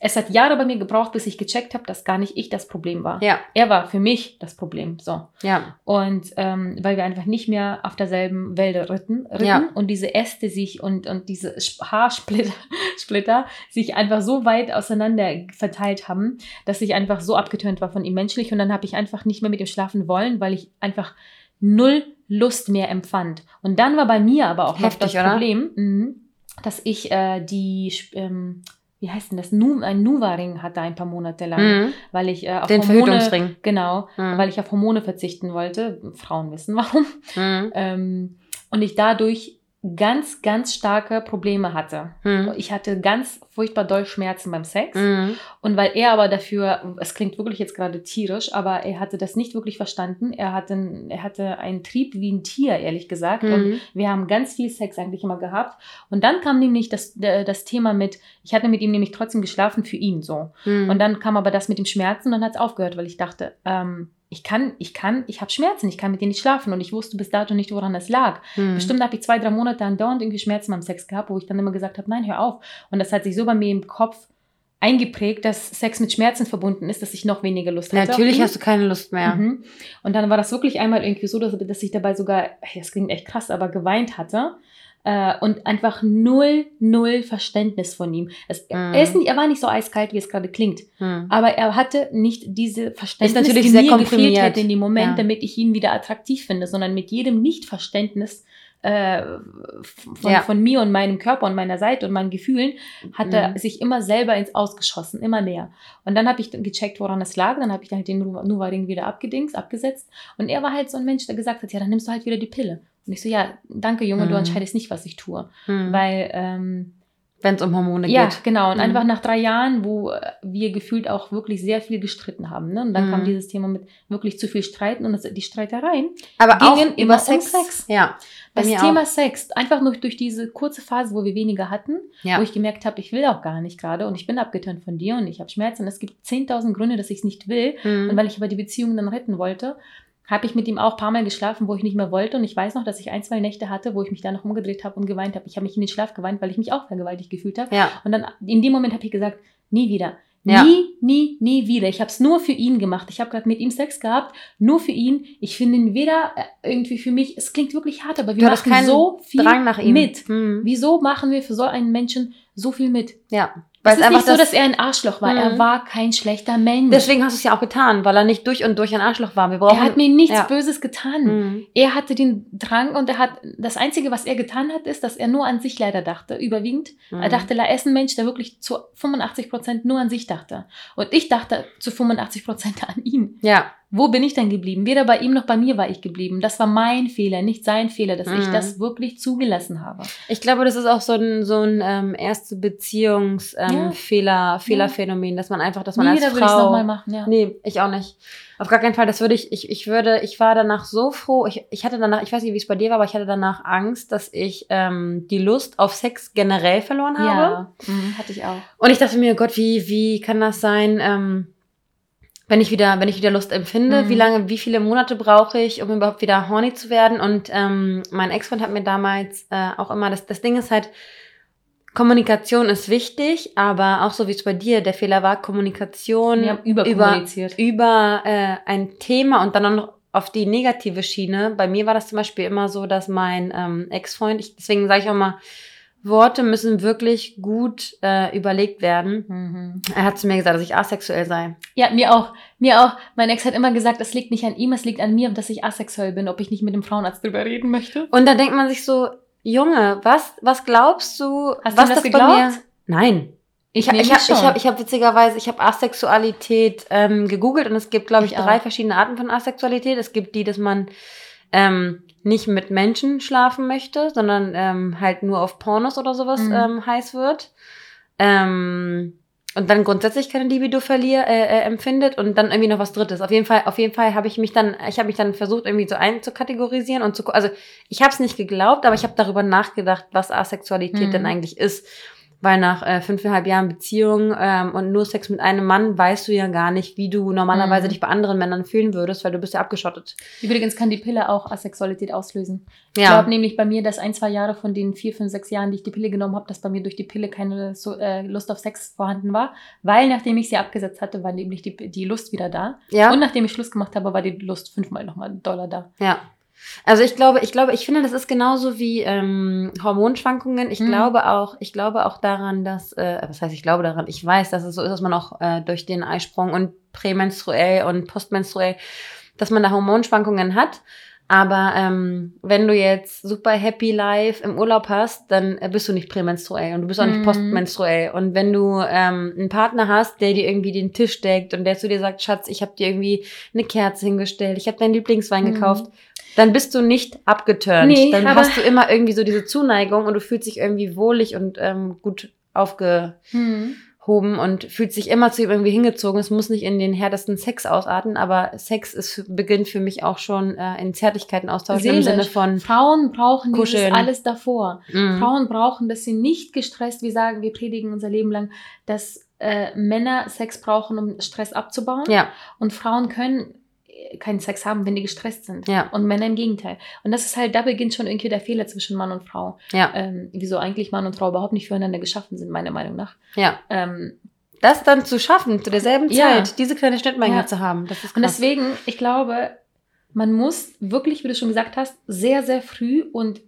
Speaker 3: es hat Jahre bei mir gebraucht, bis ich gecheckt habe, dass gar nicht ich das Problem war.
Speaker 2: Ja,
Speaker 3: Er war für mich das Problem. So.
Speaker 2: ja.
Speaker 3: Und ähm, weil wir einfach nicht mehr auf derselben Welle ritten, ritten
Speaker 2: Ja.
Speaker 3: und diese Äste sich und, und diese Haarsplitter Splitter sich einfach so weit auseinander verteilt haben, dass ich einfach so abgetönt war von ihm menschlich. Und dann habe ich einfach nicht mehr mit ihm schlafen wollen, weil ich einfach null Lust mehr empfand. Und dann war bei mir aber auch noch
Speaker 2: Heftig,
Speaker 3: das
Speaker 2: oder?
Speaker 3: Problem, mhm, dass ich äh, die, ähm, wie heißt denn das, Nu ein Nuva-Ring hatte ein paar Monate lang,
Speaker 2: Mhm.
Speaker 3: weil ich äh, auf
Speaker 2: Den
Speaker 3: Hormone,
Speaker 2: Verhütungsring.
Speaker 3: genau,
Speaker 2: Mhm.
Speaker 3: weil ich auf Hormone verzichten wollte. Frauen wissen warum.
Speaker 2: Mhm.
Speaker 3: Ähm, und ich dadurch ganz, ganz starke Probleme hatte.
Speaker 2: Mhm.
Speaker 3: Ich hatte ganz furchtbar doll Schmerzen beim Sex.
Speaker 2: Mhm.
Speaker 3: Und weil er aber dafür, es klingt wirklich jetzt gerade tierisch, aber er hatte das nicht wirklich verstanden. Er hatte, einen- er hatte einen Trieb wie ein Tier, ehrlich gesagt. Und
Speaker 2: Mhm.
Speaker 3: wir haben ganz viel Sex eigentlich immer gehabt. Und dann kam nämlich das, äh, das Thema mit, ich hatte mit ihm nämlich trotzdem geschlafen für ihn so.
Speaker 2: Mhm.
Speaker 3: Und dann kam aber das mit dem Schmerzen und dann hat es aufgehört, weil ich dachte, ähm, ich kann, ich kann, ich habe Schmerzen, ich kann mit denen nicht schlafen und ich wusste bis dato nicht, woran es lag.
Speaker 2: Mhm.
Speaker 3: Bestimmt habe ich zwei, drei Monate andauernd irgendwie Schmerzen beim Sex gehabt, wo ich dann immer gesagt habe, nein, hör auf. Und das hat sich so bei mir im Kopf eingeprägt, dass Sex mit Schmerzen verbunden ist, dass ich noch weniger Lust hatte.
Speaker 2: Natürlich hast du keine Lust mehr.
Speaker 3: Mhm. Und dann war das wirklich einmal irgendwie so, dass, dass ich dabei sogar, das klingt echt krass, aber geweint hatte. Äh, und einfach null, null Verständnis von ihm. Es,
Speaker 2: Mhm.
Speaker 3: er, ist nicht, er war nicht so eiskalt, wie es gerade klingt.
Speaker 2: Mhm.
Speaker 3: Aber er hatte nicht diese Verständnis,
Speaker 2: natürlich
Speaker 3: die
Speaker 2: sehr
Speaker 3: mir gefehlt hätte in dem Moment,
Speaker 2: Ja.
Speaker 3: damit ich ihn wieder attraktiv finde, sondern mit jedem Nichtverständnis äh, von,
Speaker 2: Ja.
Speaker 3: von mir und meinem Körper und meiner Seite und meinen Gefühlen hat er
Speaker 2: Mhm.
Speaker 3: sich immer selber ins Ausgeschossen, immer mehr. Und dann habe ich dann gecheckt, woran es lag. Dann habe ich dann halt den Nu- Nuva-Ring wieder abgedingst, abgesetzt. Und er war halt so ein Mensch, der gesagt hat, ja, dann nimmst du halt wieder die Pille. Und ich so, ja, danke Junge, du
Speaker 2: Mhm.
Speaker 3: entscheidest nicht, was ich tue.
Speaker 2: Mhm.
Speaker 3: Weil ähm,
Speaker 2: Wenn es um Hormone
Speaker 3: ja,
Speaker 2: geht.
Speaker 3: genau. Und
Speaker 2: Mhm.
Speaker 3: einfach nach drei Jahren, wo wir gefühlt auch wirklich sehr viel gestritten haben. Ne? Und dann
Speaker 2: Mhm.
Speaker 3: kam dieses Thema mit wirklich zu viel Streiten und das, die Streitereien.
Speaker 2: Aber auch
Speaker 3: gingen immer
Speaker 2: über
Speaker 3: um
Speaker 2: Sex.
Speaker 3: Sex.
Speaker 2: Ja.
Speaker 3: Das Thema
Speaker 2: auch.
Speaker 3: Sex, einfach nur durch diese kurze Phase, wo wir weniger hatten,
Speaker 2: Ja.
Speaker 3: wo ich gemerkt habe, ich will auch gar nicht gerade und ich bin abgetönt von dir und ich habe Schmerzen. Es gibt 10.000 Gründe, dass ich es nicht will.
Speaker 2: Mhm.
Speaker 3: Und weil ich aber die Beziehung dann retten wollte, habe ich mit ihm auch ein paar Mal geschlafen, wo ich nicht mehr wollte. Und ich weiß noch, dass ich ein, zwei Nächte hatte, wo ich mich da noch umgedreht habe und geweint habe. Ich habe mich in den Schlaf geweint, weil ich mich auch vergewaltigt gefühlt habe.
Speaker 2: ja.
Speaker 3: Und dann in dem Moment habe ich gesagt, nie wieder.
Speaker 2: Ja.
Speaker 3: Nie, nie, nie wieder. Ich habe es nur für ihn gemacht. Ich habe gerade mit ihm Sex gehabt, nur für ihn. Ich finde ihn weder äh, irgendwie für mich, es klingt wirklich hart, aber wir
Speaker 2: Du
Speaker 3: machen so viel
Speaker 2: Drang nach ihm.
Speaker 3: mit.
Speaker 2: Mhm.
Speaker 3: Wieso machen wir für so einen Menschen so viel mit?
Speaker 2: Ja.
Speaker 3: Es
Speaker 2: Weil
Speaker 3: ist nicht so, dass er ein Arschloch war. Er
Speaker 2: Mhm.
Speaker 3: war kein schlechter Mensch.
Speaker 2: Deswegen hast du es ja auch getan, weil er nicht durch und durch ein Arschloch war. Wir brauchen.
Speaker 3: er hat mir nichts
Speaker 2: ja.
Speaker 3: Böses getan.
Speaker 2: Mhm.
Speaker 3: Er hatte den Drang und er hat das Einzige, was er getan hat, ist, dass er nur an sich leider dachte, überwiegend.
Speaker 2: Mhm.
Speaker 3: Er dachte, er ist ein Mensch, der wirklich zu 85 Prozent nur an sich dachte. Und ich dachte zu 85 Prozent an ihn.
Speaker 2: Ja.
Speaker 3: Wo bin ich denn geblieben? Weder bei ihm noch bei mir war ich geblieben. Das war mein Fehler, nicht sein Fehler, dass ich
Speaker 2: Mhm.
Speaker 3: das wirklich zugelassen habe.
Speaker 2: Ich glaube, das ist auch so ein, so ein ähm, erste Beziehungs ähm,
Speaker 3: Ja.
Speaker 2: Fehler, Fehlerphänomen, dass man einfach, dass man
Speaker 3: Nie
Speaker 2: als
Speaker 3: wieder würde ich
Speaker 2: Frau
Speaker 3: nochmal machen, ja.
Speaker 2: Nee, ich auch nicht. Auf gar keinen Fall. Das würde ich, ich, ich würde, ich war danach so froh. Ich, ich hatte danach, ich weiß nicht, wie es bei dir war, aber ich hatte danach Angst, dass ich ähm, die Lust auf Sex generell verloren habe.
Speaker 3: Ja, mhm, hatte ich auch.
Speaker 2: Und ich dachte mir, Gott, wie, wie kann das sein, ähm, wenn ich wieder, wenn ich wieder Lust empfinde,
Speaker 3: Mhm.
Speaker 2: wie lange, wie viele Monate brauche ich, um überhaupt wieder horny zu werden? Und ähm, mein Ex-Freund hat mir damals äh, auch immer, das, das Ding ist halt, Kommunikation ist wichtig, aber auch so wie es bei dir der Fehler war, Kommunikation
Speaker 3: überkommuniziert.
Speaker 2: über äh, ein Thema und dann auch noch auf die negative Schiene. Bei mir war das zum Beispiel immer so, dass mein ähm, Ex-Freund, ich, deswegen sage ich auch mal, Worte müssen wirklich gut äh, überlegt werden.
Speaker 3: Mhm.
Speaker 2: Er hat zu mir gesagt, dass ich asexuell sei.
Speaker 3: Ja, mir auch. Mir auch. Mein Ex hat immer gesagt, es liegt nicht an ihm, es liegt an mir, dass ich asexuell bin, ob ich nicht mit dem Frauenarzt drüber reden möchte.
Speaker 2: Und da denkt man sich so, Junge, was, was glaubst du,
Speaker 3: Hast du
Speaker 2: was
Speaker 3: ihm das
Speaker 2: bei
Speaker 3: geglaubt?
Speaker 2: mir? Nein. Ich, ich, ich habe ich hab, ich hab witzigerweise, ich habe Asexualität ähm, gegoogelt und es gibt, glaube ich,
Speaker 3: Ich
Speaker 2: drei
Speaker 3: auch.
Speaker 2: verschiedene Arten von Asexualität. Es gibt die, dass man ähm, nicht mit Menschen schlafen möchte, sondern ähm, halt nur auf Pornos oder sowas
Speaker 3: Mhm.
Speaker 2: ähm, heiß wird. Ähm, und dann grundsätzlich keine Libido verlier, äh, äh, empfindet und dann irgendwie noch was Drittes. Auf jeden Fall, auf jeden Fall habe ich mich dann, ich habe mich dann versucht irgendwie so einzukategorisieren und zu, also ich habe es nicht geglaubt, aber ich habe darüber nachgedacht, was Asexualität
Speaker 3: Mhm.
Speaker 2: denn eigentlich ist. Weil nach äh, fünfeinhalb Jahren Beziehung ähm, und nur Sex mit einem Mann weißt du ja gar nicht, wie du normalerweise
Speaker 3: Mhm.
Speaker 2: dich bei anderen Männern fühlen würdest, weil du bist ja abgeschottet.
Speaker 3: Übrigens kann die Pille auch Asexualität auslösen. Ich
Speaker 2: Ja.
Speaker 3: glaube nämlich bei mir, dass ein, zwei Jahre von den vier, fünf, sechs Jahren, die ich die Pille genommen habe, dass bei mir durch die Pille keine so, äh, Lust auf Sex vorhanden war. Weil nachdem ich sie abgesetzt hatte, war nämlich die, die Lust wieder da.
Speaker 2: ja.
Speaker 3: Und nachdem ich Schluss gemacht habe, war die Lust fünfmal nochmal Dollar da.
Speaker 2: Ja. Also ich glaube, ich glaube, ich finde, das ist genauso wie ähm, Hormonschwankungen. Ich
Speaker 3: Mhm.
Speaker 2: glaube auch, ich glaube auch daran, dass, äh, was heißt, ich glaube daran, ich weiß, dass es so ist, dass man auch äh, durch den Eisprung und prämenstruell und postmenstruell, dass man da Hormonschwankungen hat. Aber ähm, wenn du jetzt super happy life im Urlaub hast, dann äh, bist du nicht prämenstruell und du bist auch nicht
Speaker 3: Mhm.
Speaker 2: postmenstruell. Und wenn du ähm, einen Partner hast, der dir irgendwie den Tisch deckt und der zu dir sagt, Schatz, ich habe dir irgendwie eine Kerze hingestellt, ich habe deinen Lieblingswein
Speaker 3: Mhm.
Speaker 2: gekauft, dann bist du nicht abgeturnt.
Speaker 3: Nee,
Speaker 2: dann hast du immer irgendwie so diese Zuneigung und du fühlst dich irgendwie wohlig und ähm, gut aufgehoben und fühlst dich immer zu ihm irgendwie hingezogen. Es muss nicht in den härtesten Sex ausarten, aber Sex ist, beginnt für mich auch schon äh, in Zärtlichkeiten austauschen im Sinne
Speaker 3: Seelisch.
Speaker 2: von
Speaker 3: Frauen brauchen dieses
Speaker 2: Kuscheln.
Speaker 3: alles davor.
Speaker 2: mm,
Speaker 3: Frauen brauchen, dass sie nicht gestresst, wir sagen, wir predigen unser Leben lang, dass äh, Männer Sex brauchen, um Stress abzubauen.
Speaker 2: ja,
Speaker 3: Und Frauen können keinen Sex haben, wenn die gestresst sind.
Speaker 2: Ja.
Speaker 3: Und Männer im Gegenteil. Und das ist halt, da beginnt schon irgendwie der Fehler zwischen Mann und Frau.
Speaker 2: ja,
Speaker 3: Ähm, wieso eigentlich Mann und Frau überhaupt nicht füreinander geschaffen sind, meiner Meinung nach.
Speaker 2: ja.
Speaker 3: Ähm,
Speaker 2: Das dann zu schaffen, zu derselben
Speaker 3: Ja.
Speaker 2: Zeit, diese kleine Schnittmenge
Speaker 3: Ja.
Speaker 2: zu haben, das ist
Speaker 3: und
Speaker 2: krass.
Speaker 3: deswegen, ich glaube, man muss wirklich, wie du schon gesagt hast, sehr, sehr früh und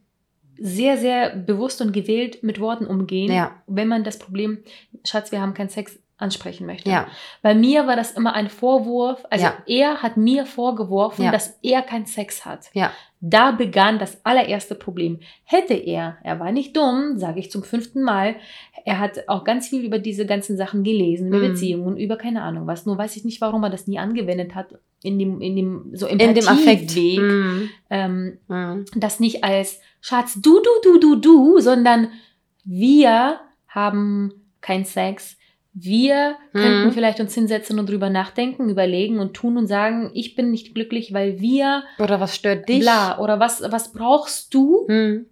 Speaker 3: sehr, sehr bewusst und gewählt mit Worten umgehen,
Speaker 2: Ja.
Speaker 3: wenn man das Problem, Schatz, wir haben keinen Sex, ansprechen möchte.
Speaker 2: ja,
Speaker 3: Bei mir war das immer ein Vorwurf, also
Speaker 2: Ja.
Speaker 3: er hat mir vorgeworfen,
Speaker 2: Ja.
Speaker 3: dass er keinen Sex hat.
Speaker 2: ja,
Speaker 3: Da begann das allererste Problem. Hätte er, er war nicht dumm, sage ich zum fünften Mal, er hat auch ganz viel über diese ganzen Sachen gelesen, über
Speaker 2: Mhm.
Speaker 3: Beziehungen, über keine Ahnung was. Nur weiß ich nicht, warum er das nie angewendet hat in dem, in dem so
Speaker 2: in dem Affekt.
Speaker 3: Weg.
Speaker 2: Mm,
Speaker 3: Ähm,
Speaker 2: mm.
Speaker 3: das nicht als Schatz, du, du, du, du, du, sondern wir haben keinen Sex. Wir könnten
Speaker 2: Mhm.
Speaker 3: vielleicht uns hinsetzen und drüber nachdenken, überlegen und tun und sagen, ich bin nicht glücklich, weil wir
Speaker 2: Oder was stört dich?
Speaker 3: bla oder was, was brauchst du,
Speaker 2: Mm,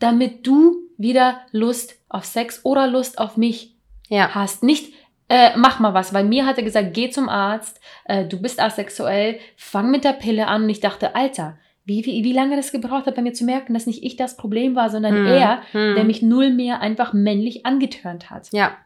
Speaker 3: damit du wieder Lust auf Sex oder Lust auf mich
Speaker 2: ja,
Speaker 3: hast. Nicht, äh, mach mal was. Bei mir hat er gesagt, geh zum Arzt, äh, du bist asexuell, fang mit der Pille an. Und ich dachte, Alter, wie, wie, wie lange das gebraucht hat, bei mir zu merken, dass nicht ich das Problem war, sondern
Speaker 2: Mm,
Speaker 3: er, der mich null mehr einfach männlich angetörnt hat.
Speaker 2: Ja.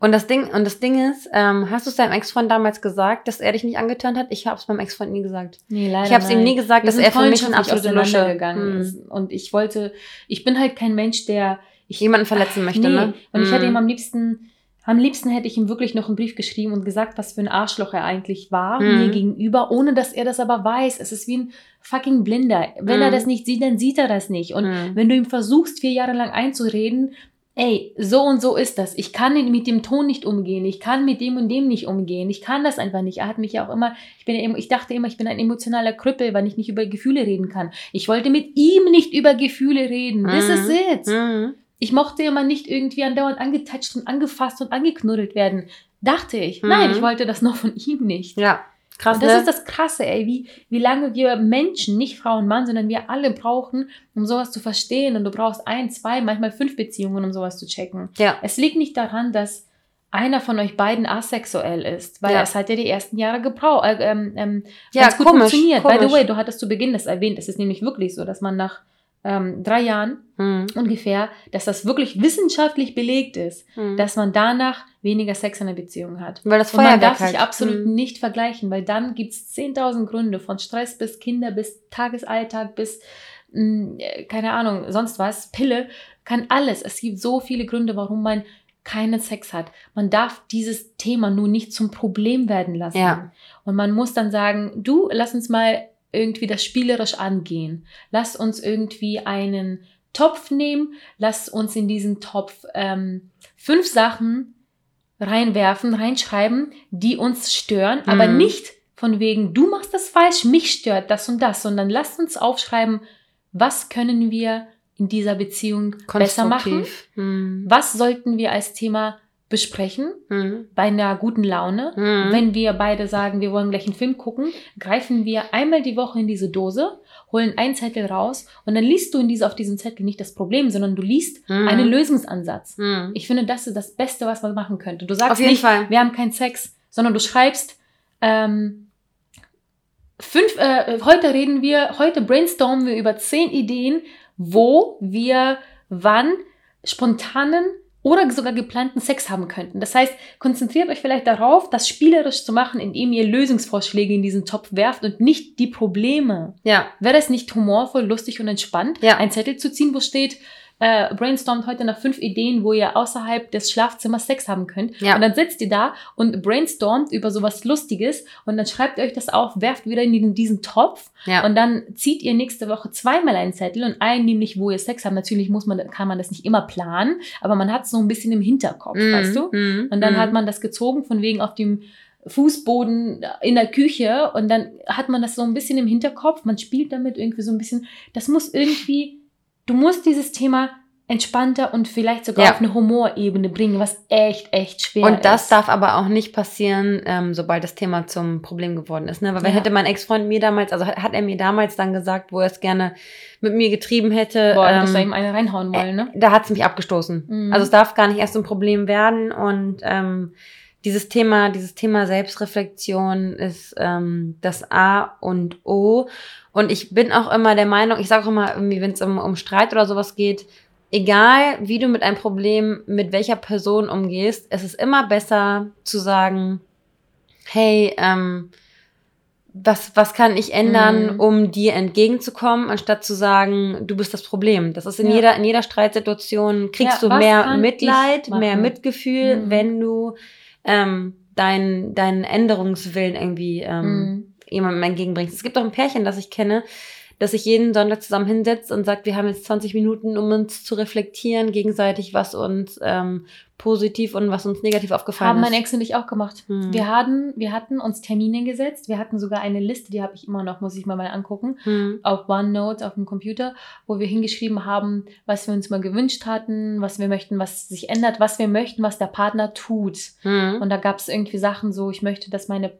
Speaker 2: Und das Ding, und das Ding ist, ähm, hast du es deinem Ex-Freund damals gesagt, dass er dich nicht angeturnt hat? Ich habe es meinem Ex-Freund nie gesagt.
Speaker 3: Nee, leider
Speaker 2: Ich habe es ihm nie gesagt,
Speaker 3: Wir
Speaker 2: dass er für mich ein
Speaker 3: freundschaftlich
Speaker 2: absolute Lusche
Speaker 3: auseinandergegangen
Speaker 2: hm,
Speaker 3: ist. Und ich wollte, ich bin halt kein Mensch, der ich
Speaker 2: jemanden verletzen möchte,
Speaker 3: nee.
Speaker 2: ne?
Speaker 3: Und ich
Speaker 2: Mm.
Speaker 3: hätte ihm am liebsten, am liebsten hätte ich ihm wirklich noch einen Brief geschrieben und gesagt, was für ein Arschloch er eigentlich war,
Speaker 2: Mhm.
Speaker 3: mir gegenüber, ohne dass er das aber weiß. Es ist wie ein fucking Blinder. Wenn er
Speaker 2: Mhm.
Speaker 3: das nicht sieht, dann sieht er das nicht. Und
Speaker 2: Mm.
Speaker 3: wenn du ihm versuchst, vier Jahre lang einzureden, ey, so und so ist das. Ich kann mit dem Ton nicht umgehen. Ich kann mit dem und dem nicht umgehen. Ich kann das einfach nicht. Er hat mich ja auch immer, ich bin ja, ich dachte immer, ich bin ein emotionaler Krüppel, weil ich nicht über Gefühle reden kann. Ich wollte mit ihm nicht über Gefühle reden. Das
Speaker 2: Mhm.
Speaker 3: ist it.
Speaker 2: Mhm.
Speaker 3: Ich mochte immer nicht irgendwie andauernd angetatscht und angefasst und angeknuddelt werden. Dachte ich.
Speaker 2: Mhm.
Speaker 3: Nein, ich wollte das noch von ihm nicht.
Speaker 2: Ja, krass,
Speaker 3: Und das
Speaker 2: ne?
Speaker 3: ist das Krasse, ey, wie, wie lange wir Menschen, nicht Frau und Mann, sondern wir alle brauchen, um sowas zu verstehen. Und du brauchst ein, zwei, manchmal fünf Beziehungen, um sowas zu checken.
Speaker 2: ja.
Speaker 3: Es liegt nicht daran, dass einer von euch beiden asexuell ist, weil
Speaker 2: Ja.
Speaker 3: es hat ja die ersten Jahre gebraucht, äh, ähm, ähm,
Speaker 2: Ja,
Speaker 3: gut
Speaker 2: komisch,
Speaker 3: funktioniert. By the
Speaker 2: komisch.
Speaker 3: way, du hattest zu Beginn das erwähnt, es ist nämlich wirklich so, dass man nach ähm, drei Jahren
Speaker 2: Mhm.
Speaker 3: ungefähr, dass das wirklich wissenschaftlich belegt ist,
Speaker 2: Mhm.
Speaker 3: dass man danach weniger Sex in der Beziehung hat.
Speaker 2: Weil das
Speaker 3: Und man darf sich
Speaker 2: halt.
Speaker 3: absolut
Speaker 2: Mhm.
Speaker 3: nicht vergleichen, weil dann gibt es 10.000 Gründe, von Stress bis Kinder, bis Tagesalltag, bis, mh, äh, keine Ahnung, sonst was, Pille, kann alles. Es gibt so viele Gründe, warum man keinen Sex hat. Man darf dieses Thema nur nicht zum Problem werden lassen.
Speaker 2: Ja.
Speaker 3: Und man muss dann sagen, du, lass uns mal irgendwie das spielerisch angehen. Lass uns irgendwie einen Topf nehmen, lass uns in diesen Topf ähm, fünf Sachen reinwerfen, reinschreiben, die uns stören, aber
Speaker 2: Mhm.
Speaker 3: nicht von wegen, du machst das falsch, mich stört das und das, sondern lasst uns aufschreiben, was können wir in dieser Beziehung besser machen.
Speaker 2: Mhm.
Speaker 3: was sollten wir als Thema besprechen
Speaker 2: Mhm.
Speaker 3: bei einer guten Laune.
Speaker 2: Mhm.
Speaker 3: Wenn wir beide sagen, wir wollen gleich einen Film gucken, greifen wir einmal die Woche in diese Dose, holen einen Zettel raus und dann liest du in diese, auf diesem Zettel nicht das Problem, sondern du liest
Speaker 2: Mhm.
Speaker 3: einen Lösungsansatz.
Speaker 2: Mhm.
Speaker 3: Ich finde, das ist das Beste, was man machen könnte. Du sagst nicht,
Speaker 2: Fall.
Speaker 3: wir haben keinen Sex, sondern du schreibst, ähm, fünf, äh, heute reden wir, heute brainstormen wir über zehn Ideen, wo wir wann spontanen oder sogar geplanten Sex haben könnten. Das heißt, konzentriert euch vielleicht darauf, das spielerisch zu machen, indem ihr Lösungsvorschläge in diesen Topf werft und nicht die Probleme.
Speaker 2: Ja.
Speaker 3: Wäre es nicht humorvoll, lustig und entspannt,
Speaker 2: Ja.
Speaker 3: einen Zettel zu ziehen, wo steht, äh, brainstormt heute nach fünf Ideen, wo ihr außerhalb des Schlafzimmers Sex haben könnt.
Speaker 2: Ja.
Speaker 3: Und dann sitzt ihr da und brainstormt über sowas Lustiges und dann schreibt ihr euch das auf, werft wieder in diesen Topf
Speaker 2: Ja.
Speaker 3: und dann zieht ihr nächste Woche zweimal einen Zettel und einen nämlich, wo ihr Sex habt. Natürlich muss man, kann man das nicht immer planen, aber man hat es so ein bisschen im Hinterkopf,
Speaker 2: Mhm.
Speaker 3: weißt du?
Speaker 2: Mhm.
Speaker 3: Und dann
Speaker 2: Mhm.
Speaker 3: hat man das gezogen von wegen auf dem Fußboden in der Küche und dann hat man das so ein bisschen im Hinterkopf, man spielt damit irgendwie so ein bisschen. Das muss irgendwie, du musst dieses Thema entspannter und vielleicht sogar
Speaker 2: Ja.
Speaker 3: auf eine Humorebene bringen, was echt, echt schwer
Speaker 2: Und das
Speaker 3: ist.
Speaker 2: darf aber auch nicht passieren, ähm, sobald das Thema zum Problem geworden ist. Ne? Weil wenn
Speaker 3: Ja.
Speaker 2: hätte mein Ex-Freund mir damals, also hat er mir damals dann gesagt, wo er es gerne mit mir getrieben hätte,
Speaker 3: Boah,
Speaker 2: ähm,
Speaker 3: dass wir ihm eine reinhauen wollen, ne?
Speaker 2: da hat es mich abgestoßen.
Speaker 3: Mhm.
Speaker 2: Also es darf gar nicht erst ein Problem werden und ähm, dieses Thema, dieses Thema Selbstreflexion ist ähm, das A und O. Und ich bin auch immer der Meinung, ich sage auch immer, irgendwie, wenn es um, um Streit oder sowas geht, egal wie du mit einem Problem mit welcher Person umgehst, es ist immer besser zu sagen, hey, ähm, was, was kann ich ändern,
Speaker 3: Mhm.
Speaker 2: um dir entgegenzukommen, anstatt zu sagen, du bist das Problem. Das ist in
Speaker 3: Ja.
Speaker 2: jeder, in jeder Streitsituation kriegst
Speaker 3: Ja,
Speaker 2: du mehr Mitleid, mehr Mitgefühl,
Speaker 3: Mhm.
Speaker 2: wenn du ähm, deinen deinen Änderungswillen irgendwie ähm,
Speaker 3: Mhm.
Speaker 2: jemandem entgegenbringst. Es gibt auch ein Pärchen, das ich kenne, das sich jeden Sonntag zusammen hinsetzt und sagt, wir haben jetzt 20 Minuten, um uns zu reflektieren, gegenseitig, was uns ähm, positiv und was uns negativ aufgefallen
Speaker 3: Haben
Speaker 2: ist.
Speaker 3: mein Ex und ich auch gemacht.
Speaker 2: Mhm.
Speaker 3: Wir, hatten, wir hatten uns Termine gesetzt. Wir hatten sogar eine Liste, die habe ich immer noch, muss ich mal, mal angucken,
Speaker 2: Hm.
Speaker 3: auf OneNote auf dem Computer, wo wir hingeschrieben haben, was wir uns mal gewünscht hatten, was wir möchten, was sich ändert, was wir möchten, was der Partner tut.
Speaker 2: Hm.
Speaker 3: Und da gab es irgendwie Sachen so, ich möchte, dass meine,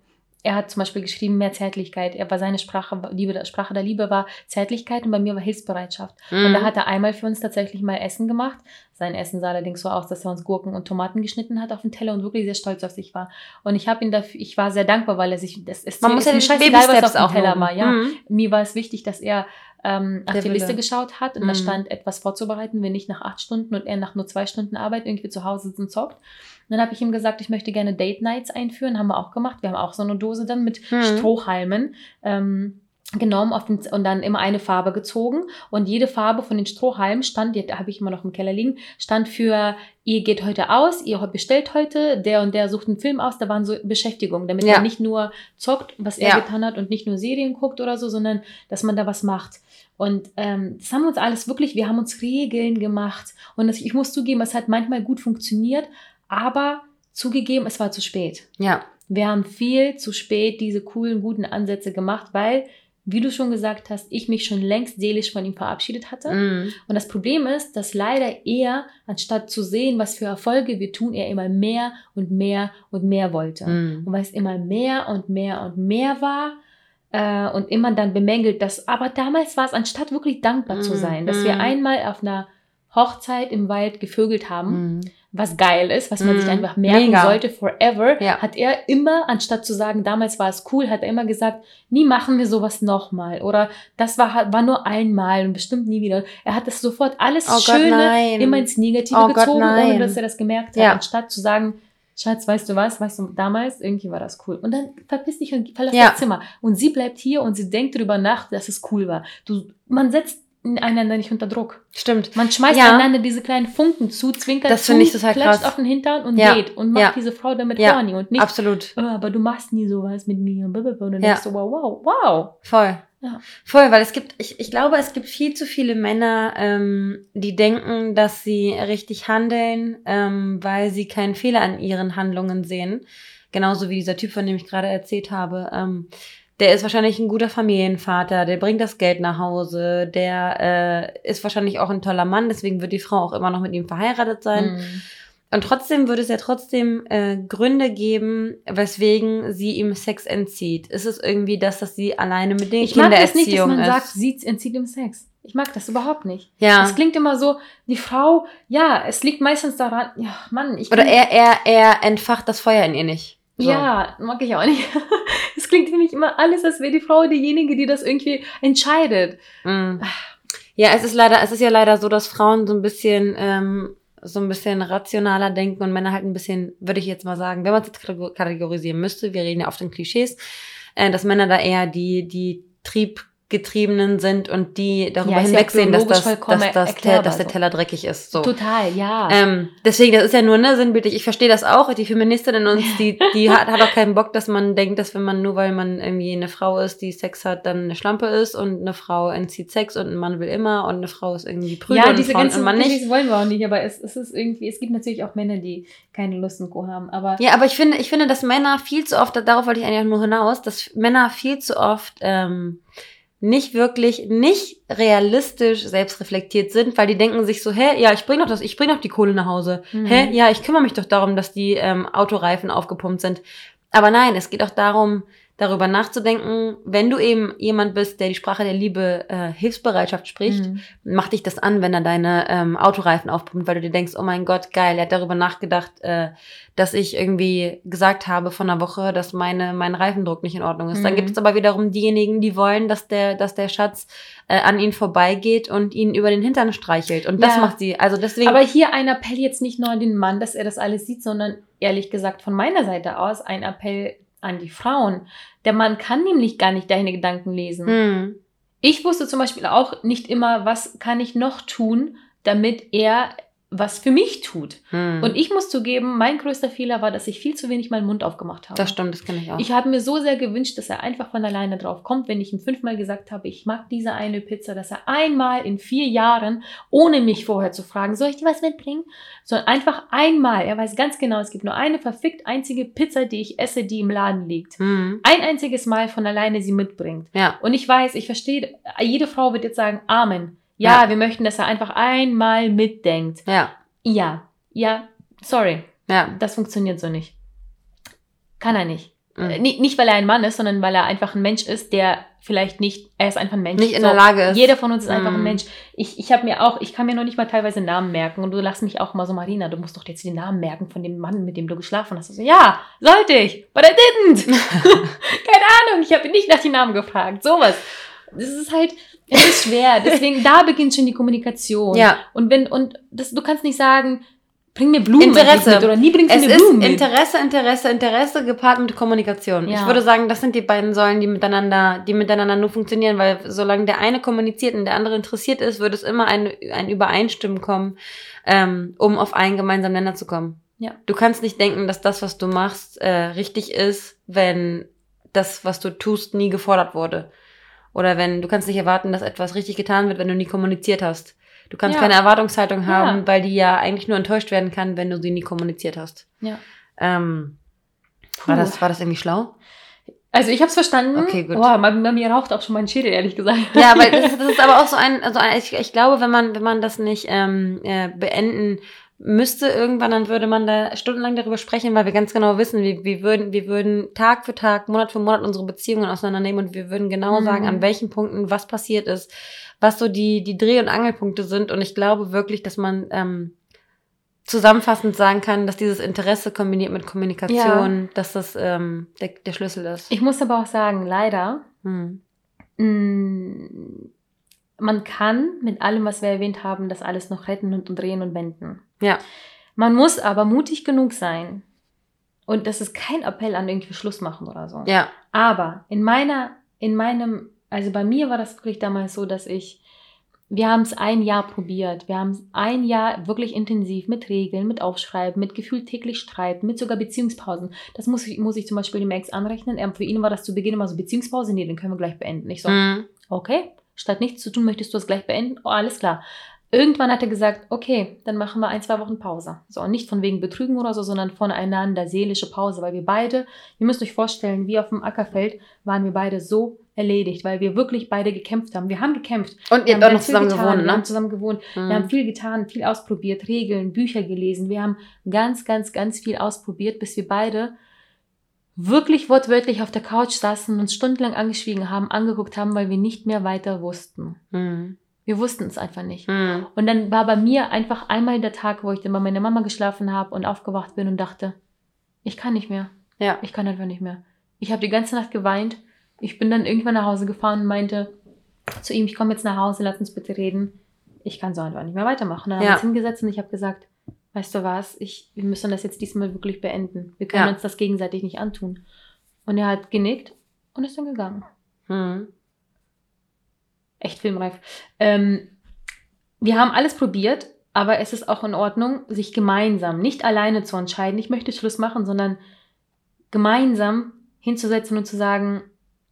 Speaker 3: er hat zum Beispiel geschrieben, mehr Zärtlichkeit. Er war seine Sprache, Liebe, Sprache der Liebe war Zärtlichkeit und bei mir war Hilfsbereitschaft. Und
Speaker 2: Hm.
Speaker 3: da hat er einmal für uns tatsächlich mal Essen gemacht. Sein Essen sah allerdings so aus, dass er uns Gurken und Tomaten geschnitten hat auf den Teller und wirklich sehr stolz auf sich war. Und ich habe ihn dafür, ich war sehr dankbar, weil er sich, das ist,
Speaker 2: Man muss
Speaker 3: ist
Speaker 2: ja
Speaker 3: mir
Speaker 2: die
Speaker 3: scheißegal, was auf dem Teller
Speaker 2: loben.
Speaker 3: war. Ja,
Speaker 2: Hm.
Speaker 3: mir war es wichtig, dass er ähm, auf
Speaker 2: Der
Speaker 3: die
Speaker 2: Wille.
Speaker 3: Liste geschaut hat und da
Speaker 2: Mhm.
Speaker 3: stand etwas vorzubereiten, wenn nicht nach acht Stunden und er nach nur zwei Stunden Arbeit irgendwie zu Hause sitzt und zockt. Und dann habe ich ihm gesagt, ich möchte gerne Date Nights einführen, haben wir auch gemacht. Wir haben auch so eine Dose dann mit
Speaker 2: Mhm.
Speaker 3: Strohhalmen. Ähm, genommen auf den, und dann immer eine Farbe gezogen und jede Farbe von den Strohhalmen stand, die habe ich immer noch im Keller liegen, stand für ihr geht heute aus, ihr bestellt heute, der und der sucht einen Film aus, da waren so Beschäftigungen, damit
Speaker 2: Ja.
Speaker 3: man nicht nur zockt, was er
Speaker 2: Ja.
Speaker 3: getan hat und nicht nur Serien guckt oder so, sondern dass man da was macht. Und ähm, das haben wir uns alles wirklich, wir haben uns Regeln gemacht und das, ich muss zugeben, es hat manchmal gut funktioniert, aber zugegeben, es war zu spät.
Speaker 2: Ja.
Speaker 3: Wir haben viel zu spät diese coolen, guten Ansätze gemacht, weil, wie du schon gesagt hast, ich mich schon längst seelisch von ihm verabschiedet hatte.
Speaker 2: Mhm.
Speaker 3: Und das Problem ist, dass leider er, anstatt zu sehen, was für Erfolge wir tun, er immer mehr und mehr und mehr wollte.
Speaker 2: Mhm.
Speaker 3: Und weil es immer mehr und mehr und mehr war äh, und immer dann bemängelt, dass, aber damals war es, anstatt wirklich dankbar zu
Speaker 2: Mhm.
Speaker 3: sein, dass wir
Speaker 2: Mhm.
Speaker 3: einmal auf einer Hochzeit im Wald gevögelt haben,
Speaker 2: Mhm.
Speaker 3: was geil ist, was man sich
Speaker 2: Mhm.
Speaker 3: einfach merken
Speaker 2: Mega.
Speaker 3: sollte forever,
Speaker 2: Ja.
Speaker 3: hat er immer, anstatt zu sagen, damals war es cool, hat er immer gesagt, nie machen wir sowas nochmal oder das war, war nur einmal und bestimmt nie wieder. Er hat das sofort alles
Speaker 2: Oh Gott,
Speaker 3: Schöne
Speaker 2: nein.
Speaker 3: immer ins Negative
Speaker 2: Oh Gott,
Speaker 3: gezogen, ohne
Speaker 2: nein.
Speaker 3: dass er das gemerkt hat,
Speaker 2: Ja.
Speaker 3: anstatt zu sagen, Schatz, weißt du was, weißt du, damals, irgendwie war das cool. Und dann verpiss dich und verlass
Speaker 2: Ja.
Speaker 3: das Zimmer. Und sie bleibt hier und sie denkt darüber nach, dass es cool war. Du, man setzt einander nicht unter Druck.
Speaker 2: Stimmt.
Speaker 3: Man schmeißt
Speaker 2: Ja.
Speaker 3: einander diese kleinen Funken zu, zwinkert
Speaker 2: Das
Speaker 3: zu,
Speaker 2: ich total
Speaker 3: klatscht
Speaker 2: krass.
Speaker 3: auf den Hintern und
Speaker 2: Ja.
Speaker 3: geht und macht
Speaker 2: Ja.
Speaker 3: diese Frau damit
Speaker 2: Ja.
Speaker 3: horny und nicht,
Speaker 2: Absolut.
Speaker 3: "Oh, aber du machst nie sowas mit mir. Und dann
Speaker 2: Ja.
Speaker 3: denkst du, wow, wow, wow.
Speaker 2: Voll.
Speaker 3: Ja.
Speaker 2: Voll, weil es gibt, ich, ich glaube, es gibt viel zu viele Männer, ähm, die denken, dass sie richtig handeln, ähm, weil sie keinen Fehler an ihren Handlungen sehen. Genauso wie dieser Typ, von dem ich gerade erzählt habe. Ähm, der ist wahrscheinlich ein guter Familienvater, der bringt das Geld nach Hause, der äh, ist wahrscheinlich auch ein toller Mann, deswegen wird die Frau auch immer noch mit ihm verheiratet sein.
Speaker 3: Mhm.
Speaker 2: Und trotzdem würde es ja trotzdem äh, Gründe geben, weswegen sie ihm Sex entzieht. Ist es irgendwie das, dass sie alleine mit den
Speaker 3: Ich mag das nicht, dass
Speaker 2: Kindererziehung
Speaker 3: man
Speaker 2: ist?
Speaker 3: sagt, sie entzieht ihm Sex. Ich mag das überhaupt nicht.
Speaker 2: ja.
Speaker 3: Es klingt immer so, die Frau, ja, es liegt meistens daran, ja, Mann, ich
Speaker 2: Oder er, er, er entfacht das Feuer in ihr nicht. So.
Speaker 3: Ja, mag ich auch nicht. Es klingt für mich immer alles, als wäre die Frau diejenige, die das irgendwie entscheidet.
Speaker 2: Mm. Ja, es ist leider, es ist ja leider so, dass Frauen so ein bisschen, ähm, so ein bisschen rationaler denken und Männer halt ein bisschen, würde ich jetzt mal sagen, wenn man es jetzt kategor- kategorisieren müsste, wir reden ja oft in Klischees, äh, dass Männer da eher die, die Triebgetriebenen sind und die darüber
Speaker 3: Ja, ist ja
Speaker 2: hinwegsehen, dass, das, dass, das,
Speaker 3: erklärbar
Speaker 2: dass der. Teller dreckig ist. So.
Speaker 3: Total, ja.
Speaker 2: Ähm, deswegen, das ist ja nur ne, sinnbildlich. Ich verstehe das auch. Die Feministin in uns, die, die hat, hat auch keinen Bock, dass man denkt, dass wenn man nur weil man irgendwie eine Frau ist, die Sex hat, dann eine Schlampe ist und eine Frau entzieht Sex und ein Mann will immer und eine Frau ist irgendwie prüde
Speaker 3: ja,
Speaker 2: und
Speaker 3: diese
Speaker 2: Frau und
Speaker 3: ganzen
Speaker 2: Mann nicht.
Speaker 3: Wollen wir auch nicht, aber es, es ist irgendwie, es gibt natürlich auch Männer, die keine Lust und Co. haben, aber
Speaker 2: Ja, aber ich finde, ich finde, dass Männer viel zu oft, darauf wollte ich eigentlich auch nur hinaus, dass Männer viel zu oft ähm, nicht wirklich, nicht realistisch selbstreflektiert sind, weil die denken sich so, hä, ja, ich bring doch das, ich bring doch die Kohle nach Hause.
Speaker 3: Mhm.
Speaker 2: Hä, ja, ich kümmere mich doch darum, dass die ähm, Autoreifen aufgepumpt sind. Aber nein, es geht auch darum, darüber nachzudenken, wenn du eben jemand bist, der die Sprache der Liebe, äh, Hilfsbereitschaft spricht,
Speaker 3: Mhm.
Speaker 2: macht dich das an, wenn er deine ähm, Autoreifen aufpumpt, weil du dir denkst, oh mein Gott, geil, er hat darüber nachgedacht, äh, dass ich irgendwie gesagt habe von einer Woche, dass meine, mein Reifendruck nicht in Ordnung ist. Dann
Speaker 3: Mhm.
Speaker 2: gibt es aber wiederum diejenigen, die wollen, dass der, dass der Schatz äh, an ihnen vorbeigeht und ihn über den Hintern streichelt. Und das
Speaker 3: Ja.
Speaker 2: macht sie. Also deswegen.
Speaker 3: Aber hier ein Appell jetzt nicht nur an den Mann, dass er das alles sieht, sondern ehrlich gesagt von meiner Seite aus ein Appell an die Frauen. Der Mann kann nämlich gar nicht deine Gedanken lesen.
Speaker 2: hm,
Speaker 3: Ich wusste zum Beispiel auch nicht immer, was kann ich noch tun, damit er was für mich tut.
Speaker 2: hm.
Speaker 3: Und ich muss zugeben, mein größter Fehler war, dass ich viel zu wenig meinen Mund aufgemacht habe.
Speaker 2: das stimmt, das kenne ich auch.
Speaker 3: Ich habe mir so sehr gewünscht, dass er einfach von alleine drauf kommt, wenn ich ihm fünfmal gesagt habe, ich mag diese eine Pizza, dass er einmal in vier Jahren, ohne mich vorher zu fragen, soll ich dir was mitbringen? Sondern einfach einmal, er weiß ganz genau, es gibt nur eine verfickt einzige Pizza, die ich esse, die im Laden liegt.
Speaker 2: hm.
Speaker 3: Ein einziges Mal von alleine sie mitbringt.
Speaker 2: Ja.
Speaker 3: Und ich weiß, ich verstehe, jede Frau wird jetzt sagen, Amen. Ja,
Speaker 2: Ja.
Speaker 3: wir möchten, dass er einfach einmal mitdenkt.
Speaker 2: Ja.
Speaker 3: Ja, ja, sorry,
Speaker 2: Ja.
Speaker 3: das funktioniert so nicht. Kann er nicht.
Speaker 2: hm.
Speaker 3: Äh, Nicht, nicht, weil er ein Mann ist, sondern weil er einfach ein Mensch ist, der vielleicht nicht, er ist einfach ein Mensch.
Speaker 2: Nicht in der Lage ist.
Speaker 3: Jeder von uns ist einfach
Speaker 2: Mm.
Speaker 3: ein Mensch. Ich, ich habe mir auch, ich kann mir noch nicht mal teilweise Namen merken und du lachst mich auch mal so, Marina, du musst doch jetzt den Namen merken von dem Mann, mit dem du geschlafen hast. Also, ja, sollte ich, but I didn't. Keine Ahnung, ich habe nicht nach den Namen gefragt. Sowas. Das ist halt, es ist schwer. Deswegen, da beginnt schon die Kommunikation.
Speaker 2: Ja.
Speaker 3: Und wenn, und das, du kannst nicht sagen, Bring mir Blumen
Speaker 2: Interesse.
Speaker 3: mit oder nie bringst du mir Blumen mit.
Speaker 2: Interesse, Interesse, Interesse gepaart mit Kommunikation.
Speaker 3: Ja.
Speaker 2: Ich würde sagen, das sind die beiden Säulen, die miteinander, die miteinander nur funktionieren, weil solange der eine kommuniziert und der andere interessiert ist, wird es immer ein, ein Übereinstimmen kommen, ähm, um auf einen gemeinsamen Nenner zu kommen.
Speaker 3: Ja.
Speaker 2: Du kannst nicht denken, dass das, was du machst, äh, richtig ist, wenn das, was du tust, nie gefordert wurde. Oder wenn, du kannst nicht erwarten, dass etwas richtig getan wird, wenn du nie kommuniziert hast. Du kannst
Speaker 3: Ja.
Speaker 2: keine Erwartungshaltung haben,
Speaker 3: Ja.
Speaker 2: weil die ja eigentlich nur enttäuscht werden kann, wenn du sie nie kommuniziert hast.
Speaker 3: Ja.
Speaker 2: Ähm, war, das, war das irgendwie schlau?
Speaker 3: Also ich habe es verstanden.
Speaker 2: Okay, gut.
Speaker 3: Boah, bei, bei mir raucht auch schon mein Schädel, ehrlich gesagt.
Speaker 2: Ja, weil das, ist- das ist aber auch so ein, also ein- ich, ich glaube, wenn man, wenn man das nicht ähm, äh, beenden müsste irgendwann, dann würde man da stundenlang darüber sprechen, weil wir ganz genau wissen, wir, wir, würden, wir würden Tag für Tag, Monat für Monat unsere Beziehungen auseinandernehmen und wir würden genau
Speaker 3: Mhm.
Speaker 2: sagen, an welchen Punkten was passiert ist, was so die, die Dreh- und Angelpunkte sind. Und ich glaube wirklich, dass man ähm, zusammenfassend sagen kann, dass dieses Interesse kombiniert mit Kommunikation, dass das ähm, der, der Schlüssel ist.
Speaker 3: Ich muss aber auch sagen, leider,
Speaker 2: Hm.
Speaker 3: mh, man kann mit allem, was wir erwähnt haben, das alles noch retten und drehen und wenden.
Speaker 2: Ja.
Speaker 3: Man muss aber mutig genug sein. Und das ist kein Appell an irgendwie Schluss machen oder so.
Speaker 2: Ja.
Speaker 3: Aber in meiner, in meinem, also bei mir war das wirklich damals so, dass ich, wir haben es ein Jahr probiert. Wir haben es ein Jahr wirklich intensiv mit Regeln, mit Aufschreiben, mit gefühlt täglich streiten, mit sogar Beziehungspausen. Das muss ich, muss ich zum Beispiel dem Ex anrechnen. Er, für ihn war das zu Beginn immer so Beziehungspause. Nee, den können wir gleich beenden. Ich so,
Speaker 2: Hm.
Speaker 3: okay, statt nichts zu tun, möchtest du es gleich beenden? Oh, alles klar. Irgendwann hat er gesagt, okay, dann machen wir ein, zwei Wochen Pause. So, und nicht von wegen Betrügen oder so, sondern voneinander seelische Pause, weil wir beide, ihr müsst euch vorstellen, wie auf dem Ackerfeld waren wir beide so erledigt, weil wir wirklich beide gekämpft haben. Wir haben gekämpft.
Speaker 2: Und ihr
Speaker 3: haben
Speaker 2: habt auch noch zusammen
Speaker 3: getan.
Speaker 2: gewohnt,
Speaker 3: Wir haben
Speaker 2: ne?
Speaker 3: zusammen gewohnt.
Speaker 2: Hm.
Speaker 3: Wir haben viel getan, viel ausprobiert, Regeln, Bücher gelesen. Wir haben ganz, ganz, ganz viel ausprobiert, bis wir beide wirklich wortwörtlich auf der Couch saßen, uns stundenlang angeschwiegen haben, angeguckt haben, weil wir nicht mehr weiter wussten.
Speaker 2: Hm.
Speaker 3: Wir wussten es einfach nicht.
Speaker 2: Hm.
Speaker 3: Und dann war bei mir einfach einmal der Tag, wo ich dann bei meiner Mama geschlafen habe und aufgewacht bin und dachte, ich kann nicht mehr.
Speaker 2: Ja.
Speaker 3: Ich kann einfach nicht mehr. Ich habe die ganze Nacht geweint. Ich bin dann irgendwann nach Hause gefahren und meinte zu ihm, ich komme jetzt nach Hause, lass uns bitte reden. Ich kann so einfach nicht mehr weitermachen. Dann haben wir
Speaker 2: Ja.
Speaker 3: uns hingesetzt und ich habe gesagt, weißt du was, ich, wir müssen das jetzt diesmal wirklich beenden. Wir können
Speaker 2: Ja.
Speaker 3: uns das gegenseitig nicht antun. Und er hat genickt und ist dann gegangen.
Speaker 2: Hm.
Speaker 3: Echt filmreif. Ähm, wir haben alles probiert, aber es ist auch in Ordnung, sich gemeinsam, nicht alleine zu entscheiden, ich möchte Schluss machen, sondern gemeinsam hinzusetzen und zu sagen,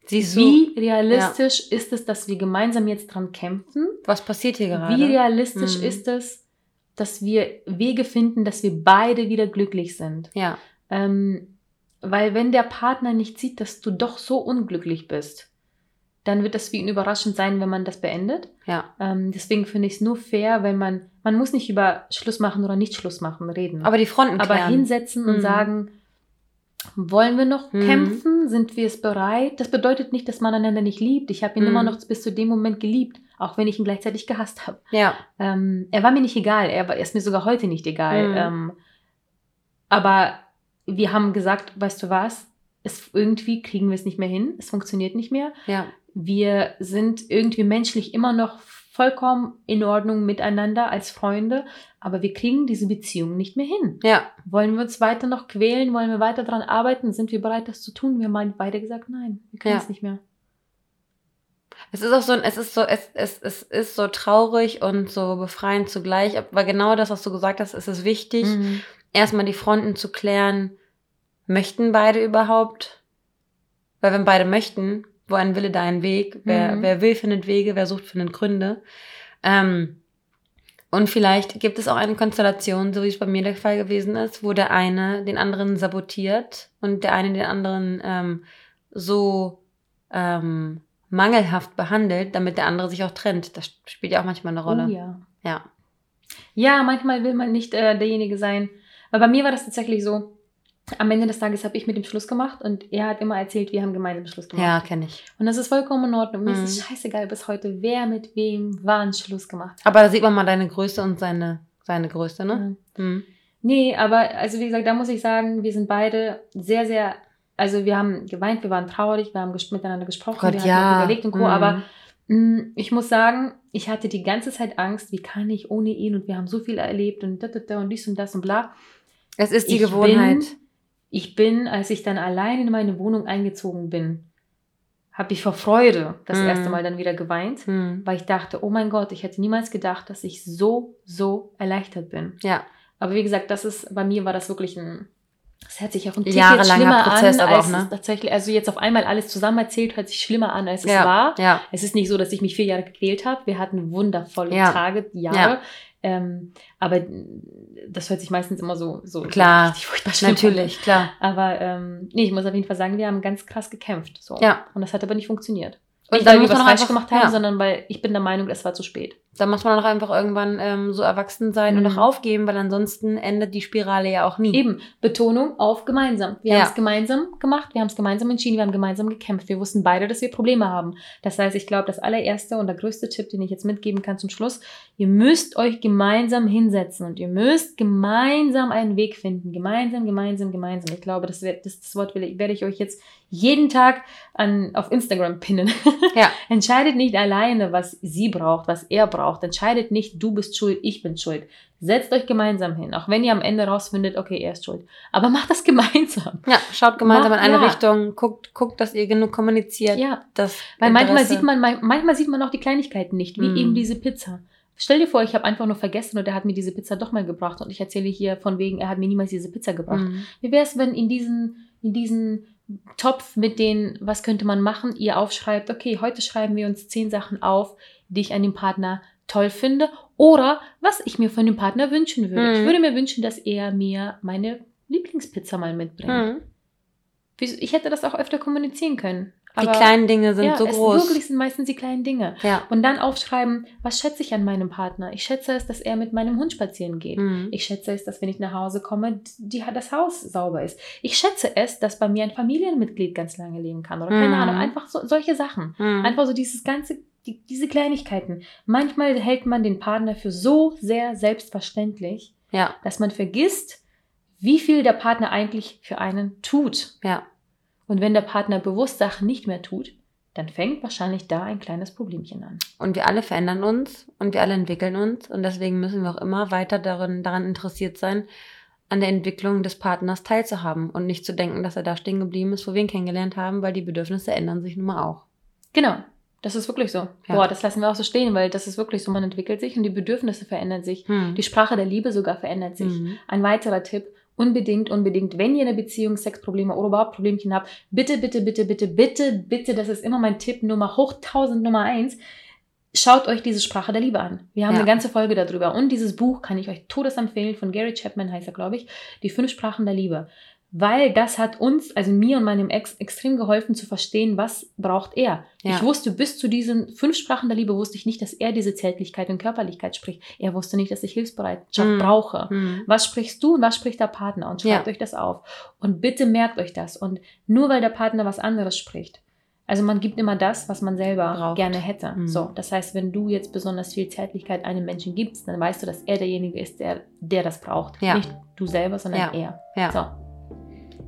Speaker 2: Siehst du,
Speaker 3: wie realistisch ist es, dass wir gemeinsam jetzt dran kämpfen?
Speaker 2: was passiert hier gerade?
Speaker 3: Wie realistisch
Speaker 2: Mhm.
Speaker 3: ist es, dass wir Wege finden, dass wir beide wieder glücklich sind?
Speaker 2: Ja.
Speaker 3: Ähm, weil wenn der Partner nicht sieht, dass du doch so unglücklich bist, dann wird das für ihn überraschend sein, wenn man das beendet.
Speaker 2: Ja.
Speaker 3: Ähm, deswegen finde ich es nur fair, wenn man, man muss nicht über Schluss machen oder nicht Schluss machen reden.
Speaker 2: Aber die Fronten
Speaker 3: Aber
Speaker 2: klären.
Speaker 3: hinsetzen und
Speaker 2: Mhm.
Speaker 3: sagen, wollen wir noch
Speaker 2: Mhm.
Speaker 3: kämpfen? Sind wir es bereit? Das bedeutet nicht, dass man einander nicht liebt. Ich habe ihn
Speaker 2: Mhm.
Speaker 3: immer noch bis zu dem Moment geliebt, auch wenn ich ihn gleichzeitig gehasst habe.
Speaker 2: Ja.
Speaker 3: Ähm, er war mir nicht egal. Er, war, er ist mir sogar heute nicht egal.
Speaker 2: Mhm.
Speaker 3: Ähm, aber wir haben gesagt, weißt du was? Es, irgendwie kriegen wir es nicht mehr hin. Es funktioniert nicht mehr.
Speaker 2: Ja.
Speaker 3: Wir sind irgendwie menschlich immer noch vollkommen in Ordnung miteinander als Freunde, aber wir kriegen diese Beziehung nicht mehr hin.
Speaker 2: Ja.
Speaker 3: Wollen wir uns weiter noch quälen? Wollen wir weiter daran arbeiten? Sind wir bereit, das zu tun? Wir haben beide gesagt, nein, wir können
Speaker 2: Ja.
Speaker 3: es nicht mehr.
Speaker 2: Es ist auch so, es ist so, es, es, es ist so traurig und so befreiend zugleich. Aber genau das, was du gesagt hast, ist es wichtig,
Speaker 3: Mhm.
Speaker 2: erstmal die Fronten zu klären. Möchten beide überhaupt? Weil wenn beide möchten, wo ein Wille, da ein Weg. Wer,
Speaker 3: Mhm.
Speaker 2: wer will, findet Wege, wer sucht, findet Gründe. Ähm, und vielleicht gibt es auch eine Konstellation, so wie es bei mir der Fall gewesen ist, wo der eine den anderen sabotiert und der eine den anderen ähm, so ähm, mangelhaft behandelt, damit der andere sich auch trennt. Das spielt ja auch manchmal eine Rolle.
Speaker 3: Oh ja.
Speaker 2: Ja.
Speaker 3: Ja, manchmal will man nicht äh, derjenige sein. Aber bei mir war das tatsächlich so. Am Ende des Tages habe ich mit ihm Schluss gemacht und er hat immer erzählt, wir haben gemeinsam Schluss gemacht.
Speaker 2: Ja, kenne ich.
Speaker 3: Und das ist vollkommen in Ordnung. Mir
Speaker 2: Mhm.
Speaker 3: ist es scheißegal bis heute, wer mit wem wann Schluss gemacht hat.
Speaker 2: Aber da sieht man mal deine Größe und seine, seine Größe, ne?
Speaker 3: Ja.
Speaker 2: Mhm.
Speaker 3: Nee, aber also wie gesagt, da muss ich sagen, wir sind beide sehr, sehr, also wir haben geweint, wir waren traurig, wir haben ges miteinander gesprochen,
Speaker 2: Gott,
Speaker 3: wir haben
Speaker 2: ja.
Speaker 3: überlegt und Co.,
Speaker 2: Mhm.
Speaker 3: aber Mm, Ich muss sagen, ich hatte die ganze Zeit Angst, wie kann ich ohne ihn und wir haben so viel erlebt und da, da, da und dies und das und bla.
Speaker 2: Es ist die
Speaker 3: Ich
Speaker 2: Gewohnheit.
Speaker 3: Bin, ich bin, als ich dann allein in meine Wohnung eingezogen bin, habe ich vor Freude das
Speaker 2: Mhm.
Speaker 3: erste Mal dann wieder geweint,
Speaker 2: Hm.
Speaker 3: weil ich dachte, oh mein Gott, ich hätte niemals gedacht, dass ich so, so erleichtert bin.
Speaker 2: Ja,
Speaker 3: Aber wie gesagt, das ist, bei mir war das wirklich ein, das hört sich auch ein Tick schlimmer
Speaker 2: Prozess
Speaker 3: an, als
Speaker 2: auch, ne?
Speaker 3: es tatsächlich, also jetzt auf einmal alles zusammen erzählt, hört sich schlimmer an, als es
Speaker 2: ja,
Speaker 3: war.
Speaker 2: ja.
Speaker 3: Es ist nicht so, dass ich mich vier Jahre gequält habe. Wir hatten wundervolle
Speaker 2: Ja.
Speaker 3: Tage, Jahre.
Speaker 2: Ja.
Speaker 3: Ähm, aber das hört sich meistens immer so, so
Speaker 2: Klar.
Speaker 3: richtig furchtbar schlimm
Speaker 2: Natürlich, klar.
Speaker 3: an. Aber ähm, nee, ich muss auf jeden Fall sagen, wir haben ganz krass gekämpft. So.
Speaker 2: Ja.
Speaker 3: Und das hat aber nicht funktioniert.
Speaker 2: Und
Speaker 3: Nicht, weil wir was falsch gemacht haben, sondern weil ich bin der Meinung, es war zu spät.
Speaker 2: Da muss man auch einfach irgendwann ähm, so erwachsen sein und
Speaker 3: Mhm.
Speaker 2: auch aufgeben, weil ansonsten endet die Spirale ja auch nie.
Speaker 3: Eben, Betonung auf gemeinsam. Wir
Speaker 2: Ja.
Speaker 3: haben es gemeinsam gemacht, wir haben es gemeinsam entschieden, wir haben gemeinsam gekämpft. Wir wussten beide, dass wir Probleme haben. Das heißt, ich glaube, das allererste und der größte Tipp, den ich jetzt mitgeben kann zum Schluss, ihr müsst euch gemeinsam hinsetzen und ihr müsst gemeinsam einen Weg finden. Gemeinsam, gemeinsam, gemeinsam. Ich glaube, das, wird, das, das Wort werde ich euch jetzt jeden Tag an, auf Instagram pinnen.
Speaker 2: Ja.
Speaker 3: Entscheidet nicht alleine, was sie braucht, was er braucht. Entscheidet nicht, du bist schuld, ich bin schuld. Setzt euch gemeinsam hin, auch wenn ihr am Ende rausfindet, okay, er ist schuld. Aber macht das gemeinsam.
Speaker 2: Ja, schaut gemeinsam
Speaker 3: Macht-
Speaker 2: in eine
Speaker 3: ja.
Speaker 2: Richtung, guckt, guckt, dass ihr genug kommuniziert.
Speaker 3: Ja,
Speaker 2: Das
Speaker 3: weil manchmal sieht man, man- manchmal sieht man auch die Kleinigkeiten nicht, wie
Speaker 2: Mhm.
Speaker 3: eben diese Pizza. Stell dir vor, ich habe einfach nur vergessen und er hat mir diese Pizza doch mal gebracht und ich erzähle hier von wegen, er hat mir niemals diese Pizza gebracht.
Speaker 2: Mhm.
Speaker 3: Wie wäre es, wenn in diesen, in diesen Topf mit den, was könnte man machen, ihr aufschreibt, okay, heute schreiben wir uns zehn Sachen auf, die ich an dem Partner toll finde oder was ich mir von dem Partner wünschen würde.
Speaker 2: Mhm.
Speaker 3: Ich würde mir wünschen, dass er mir meine Lieblingspizza mal mitbringt.
Speaker 2: Mhm.
Speaker 3: Ich hätte das auch öfter kommunizieren können.
Speaker 2: Die
Speaker 3: Aber
Speaker 2: kleinen Dinge sind
Speaker 3: ja,
Speaker 2: so
Speaker 3: es
Speaker 2: groß.
Speaker 3: wirklich sind meistens die kleinen Dinge.
Speaker 2: ja.
Speaker 3: Und dann aufschreiben, was schätze ich an meinem Partner? Ich schätze es, dass er mit meinem Hund spazieren geht.
Speaker 2: Mhm.
Speaker 3: Ich schätze es, dass wenn ich nach Hause komme, die, das Haus sauber ist. Ich schätze es, dass bei mir ein Familienmitglied ganz lange leben kann. Oder keine
Speaker 2: Mhm.
Speaker 3: Ahnung, einfach so, solche Sachen.
Speaker 2: Mhm.
Speaker 3: Einfach so dieses ganze, die, diese Kleinigkeiten. Manchmal hält man den Partner für so sehr selbstverständlich,
Speaker 2: Ja,
Speaker 3: dass man vergisst, wie viel der Partner eigentlich für einen tut.
Speaker 2: ja.
Speaker 3: Und wenn der Partner bewusst Sachen nicht mehr tut, dann fängt wahrscheinlich da ein kleines Problemchen an.
Speaker 2: Und wir alle verändern uns und wir alle entwickeln uns. Und deswegen müssen wir auch immer weiter darin, daran interessiert sein, an der Entwicklung des Partners teilzuhaben und nicht zu denken, dass er da stehen geblieben ist, wo wir ihn kennengelernt haben, weil die Bedürfnisse ändern sich nun mal auch.
Speaker 3: Genau. Das ist wirklich so.
Speaker 2: Ja.
Speaker 3: Boah, das lassen wir auch so stehen, weil das ist wirklich so. Man entwickelt sich und die Bedürfnisse verändern sich.
Speaker 2: Hm.
Speaker 3: Die Sprache der Liebe sogar verändert sich.
Speaker 2: Mhm.
Speaker 3: Ein weiterer Tipp, unbedingt, unbedingt, wenn ihr in einer Beziehung Sexprobleme oder überhaupt Problemchen habt, bitte, bitte, bitte, bitte, bitte, bitte, das ist immer mein Tipp Nummer hoch 1000 Nummer 1, schaut euch diese Sprache der Liebe an. Wir haben
Speaker 2: Ja.
Speaker 3: eine ganze Folge darüber und dieses Buch kann ich euch todesempfehlen von Gary Chapman heißt er, glaube ich, die fünf Sprachen der Liebe. Weil das hat uns, also mir und meinem Ex, extrem geholfen zu verstehen, was braucht er.
Speaker 2: Ja.
Speaker 3: Ich wusste bis zu diesen fünf Sprachen der Liebe, wusste ich nicht, dass er diese Zärtlichkeit und Körperlichkeit spricht. Er wusste nicht, dass ich Hilfsbereitschaft
Speaker 2: Mhm.
Speaker 3: brauche.
Speaker 2: Mhm.
Speaker 3: Was sprichst du und was spricht der Partner? Und schreibt
Speaker 2: Ja.
Speaker 3: euch das auf. Und bitte merkt euch das. Und nur weil der Partner was anderes spricht. Also man gibt immer das, was man selber
Speaker 2: Braucht.
Speaker 3: gerne hätte.
Speaker 2: Mhm.
Speaker 3: So, das heißt, wenn du jetzt besonders viel Zärtlichkeit einem Menschen gibst, dann weißt du, dass er derjenige ist, der, der das braucht.
Speaker 2: Ja.
Speaker 3: Nicht du selber, sondern er. So.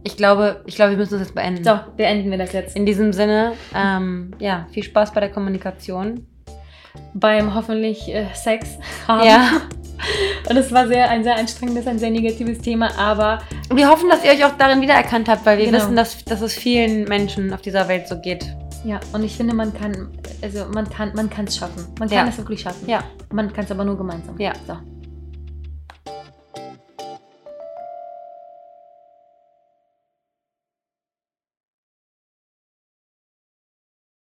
Speaker 2: Ich glaube, ich glaube, wir müssen das jetzt beenden.
Speaker 3: so, beenden wir das jetzt.
Speaker 2: In diesem Sinne, ähm, ja, viel Spaß bei der Kommunikation.
Speaker 3: Beim hoffentlich äh, Sex haben.
Speaker 2: Ja.
Speaker 3: Und es war sehr, ein sehr anstrengendes, ein sehr negatives Thema, aber
Speaker 2: wir hoffen, dass ihr euch auch darin wiedererkannt habt, weil wir
Speaker 3: Genau.
Speaker 2: wissen, dass, dass es vielen Menschen auf dieser Welt so geht.
Speaker 3: ja, und ich finde, man kann, also man kann, man kann es schaffen. Man kann
Speaker 2: Ja.
Speaker 3: es wirklich schaffen.
Speaker 2: Ja.
Speaker 3: Man kann es aber nur gemeinsam.
Speaker 2: Ja.
Speaker 3: So.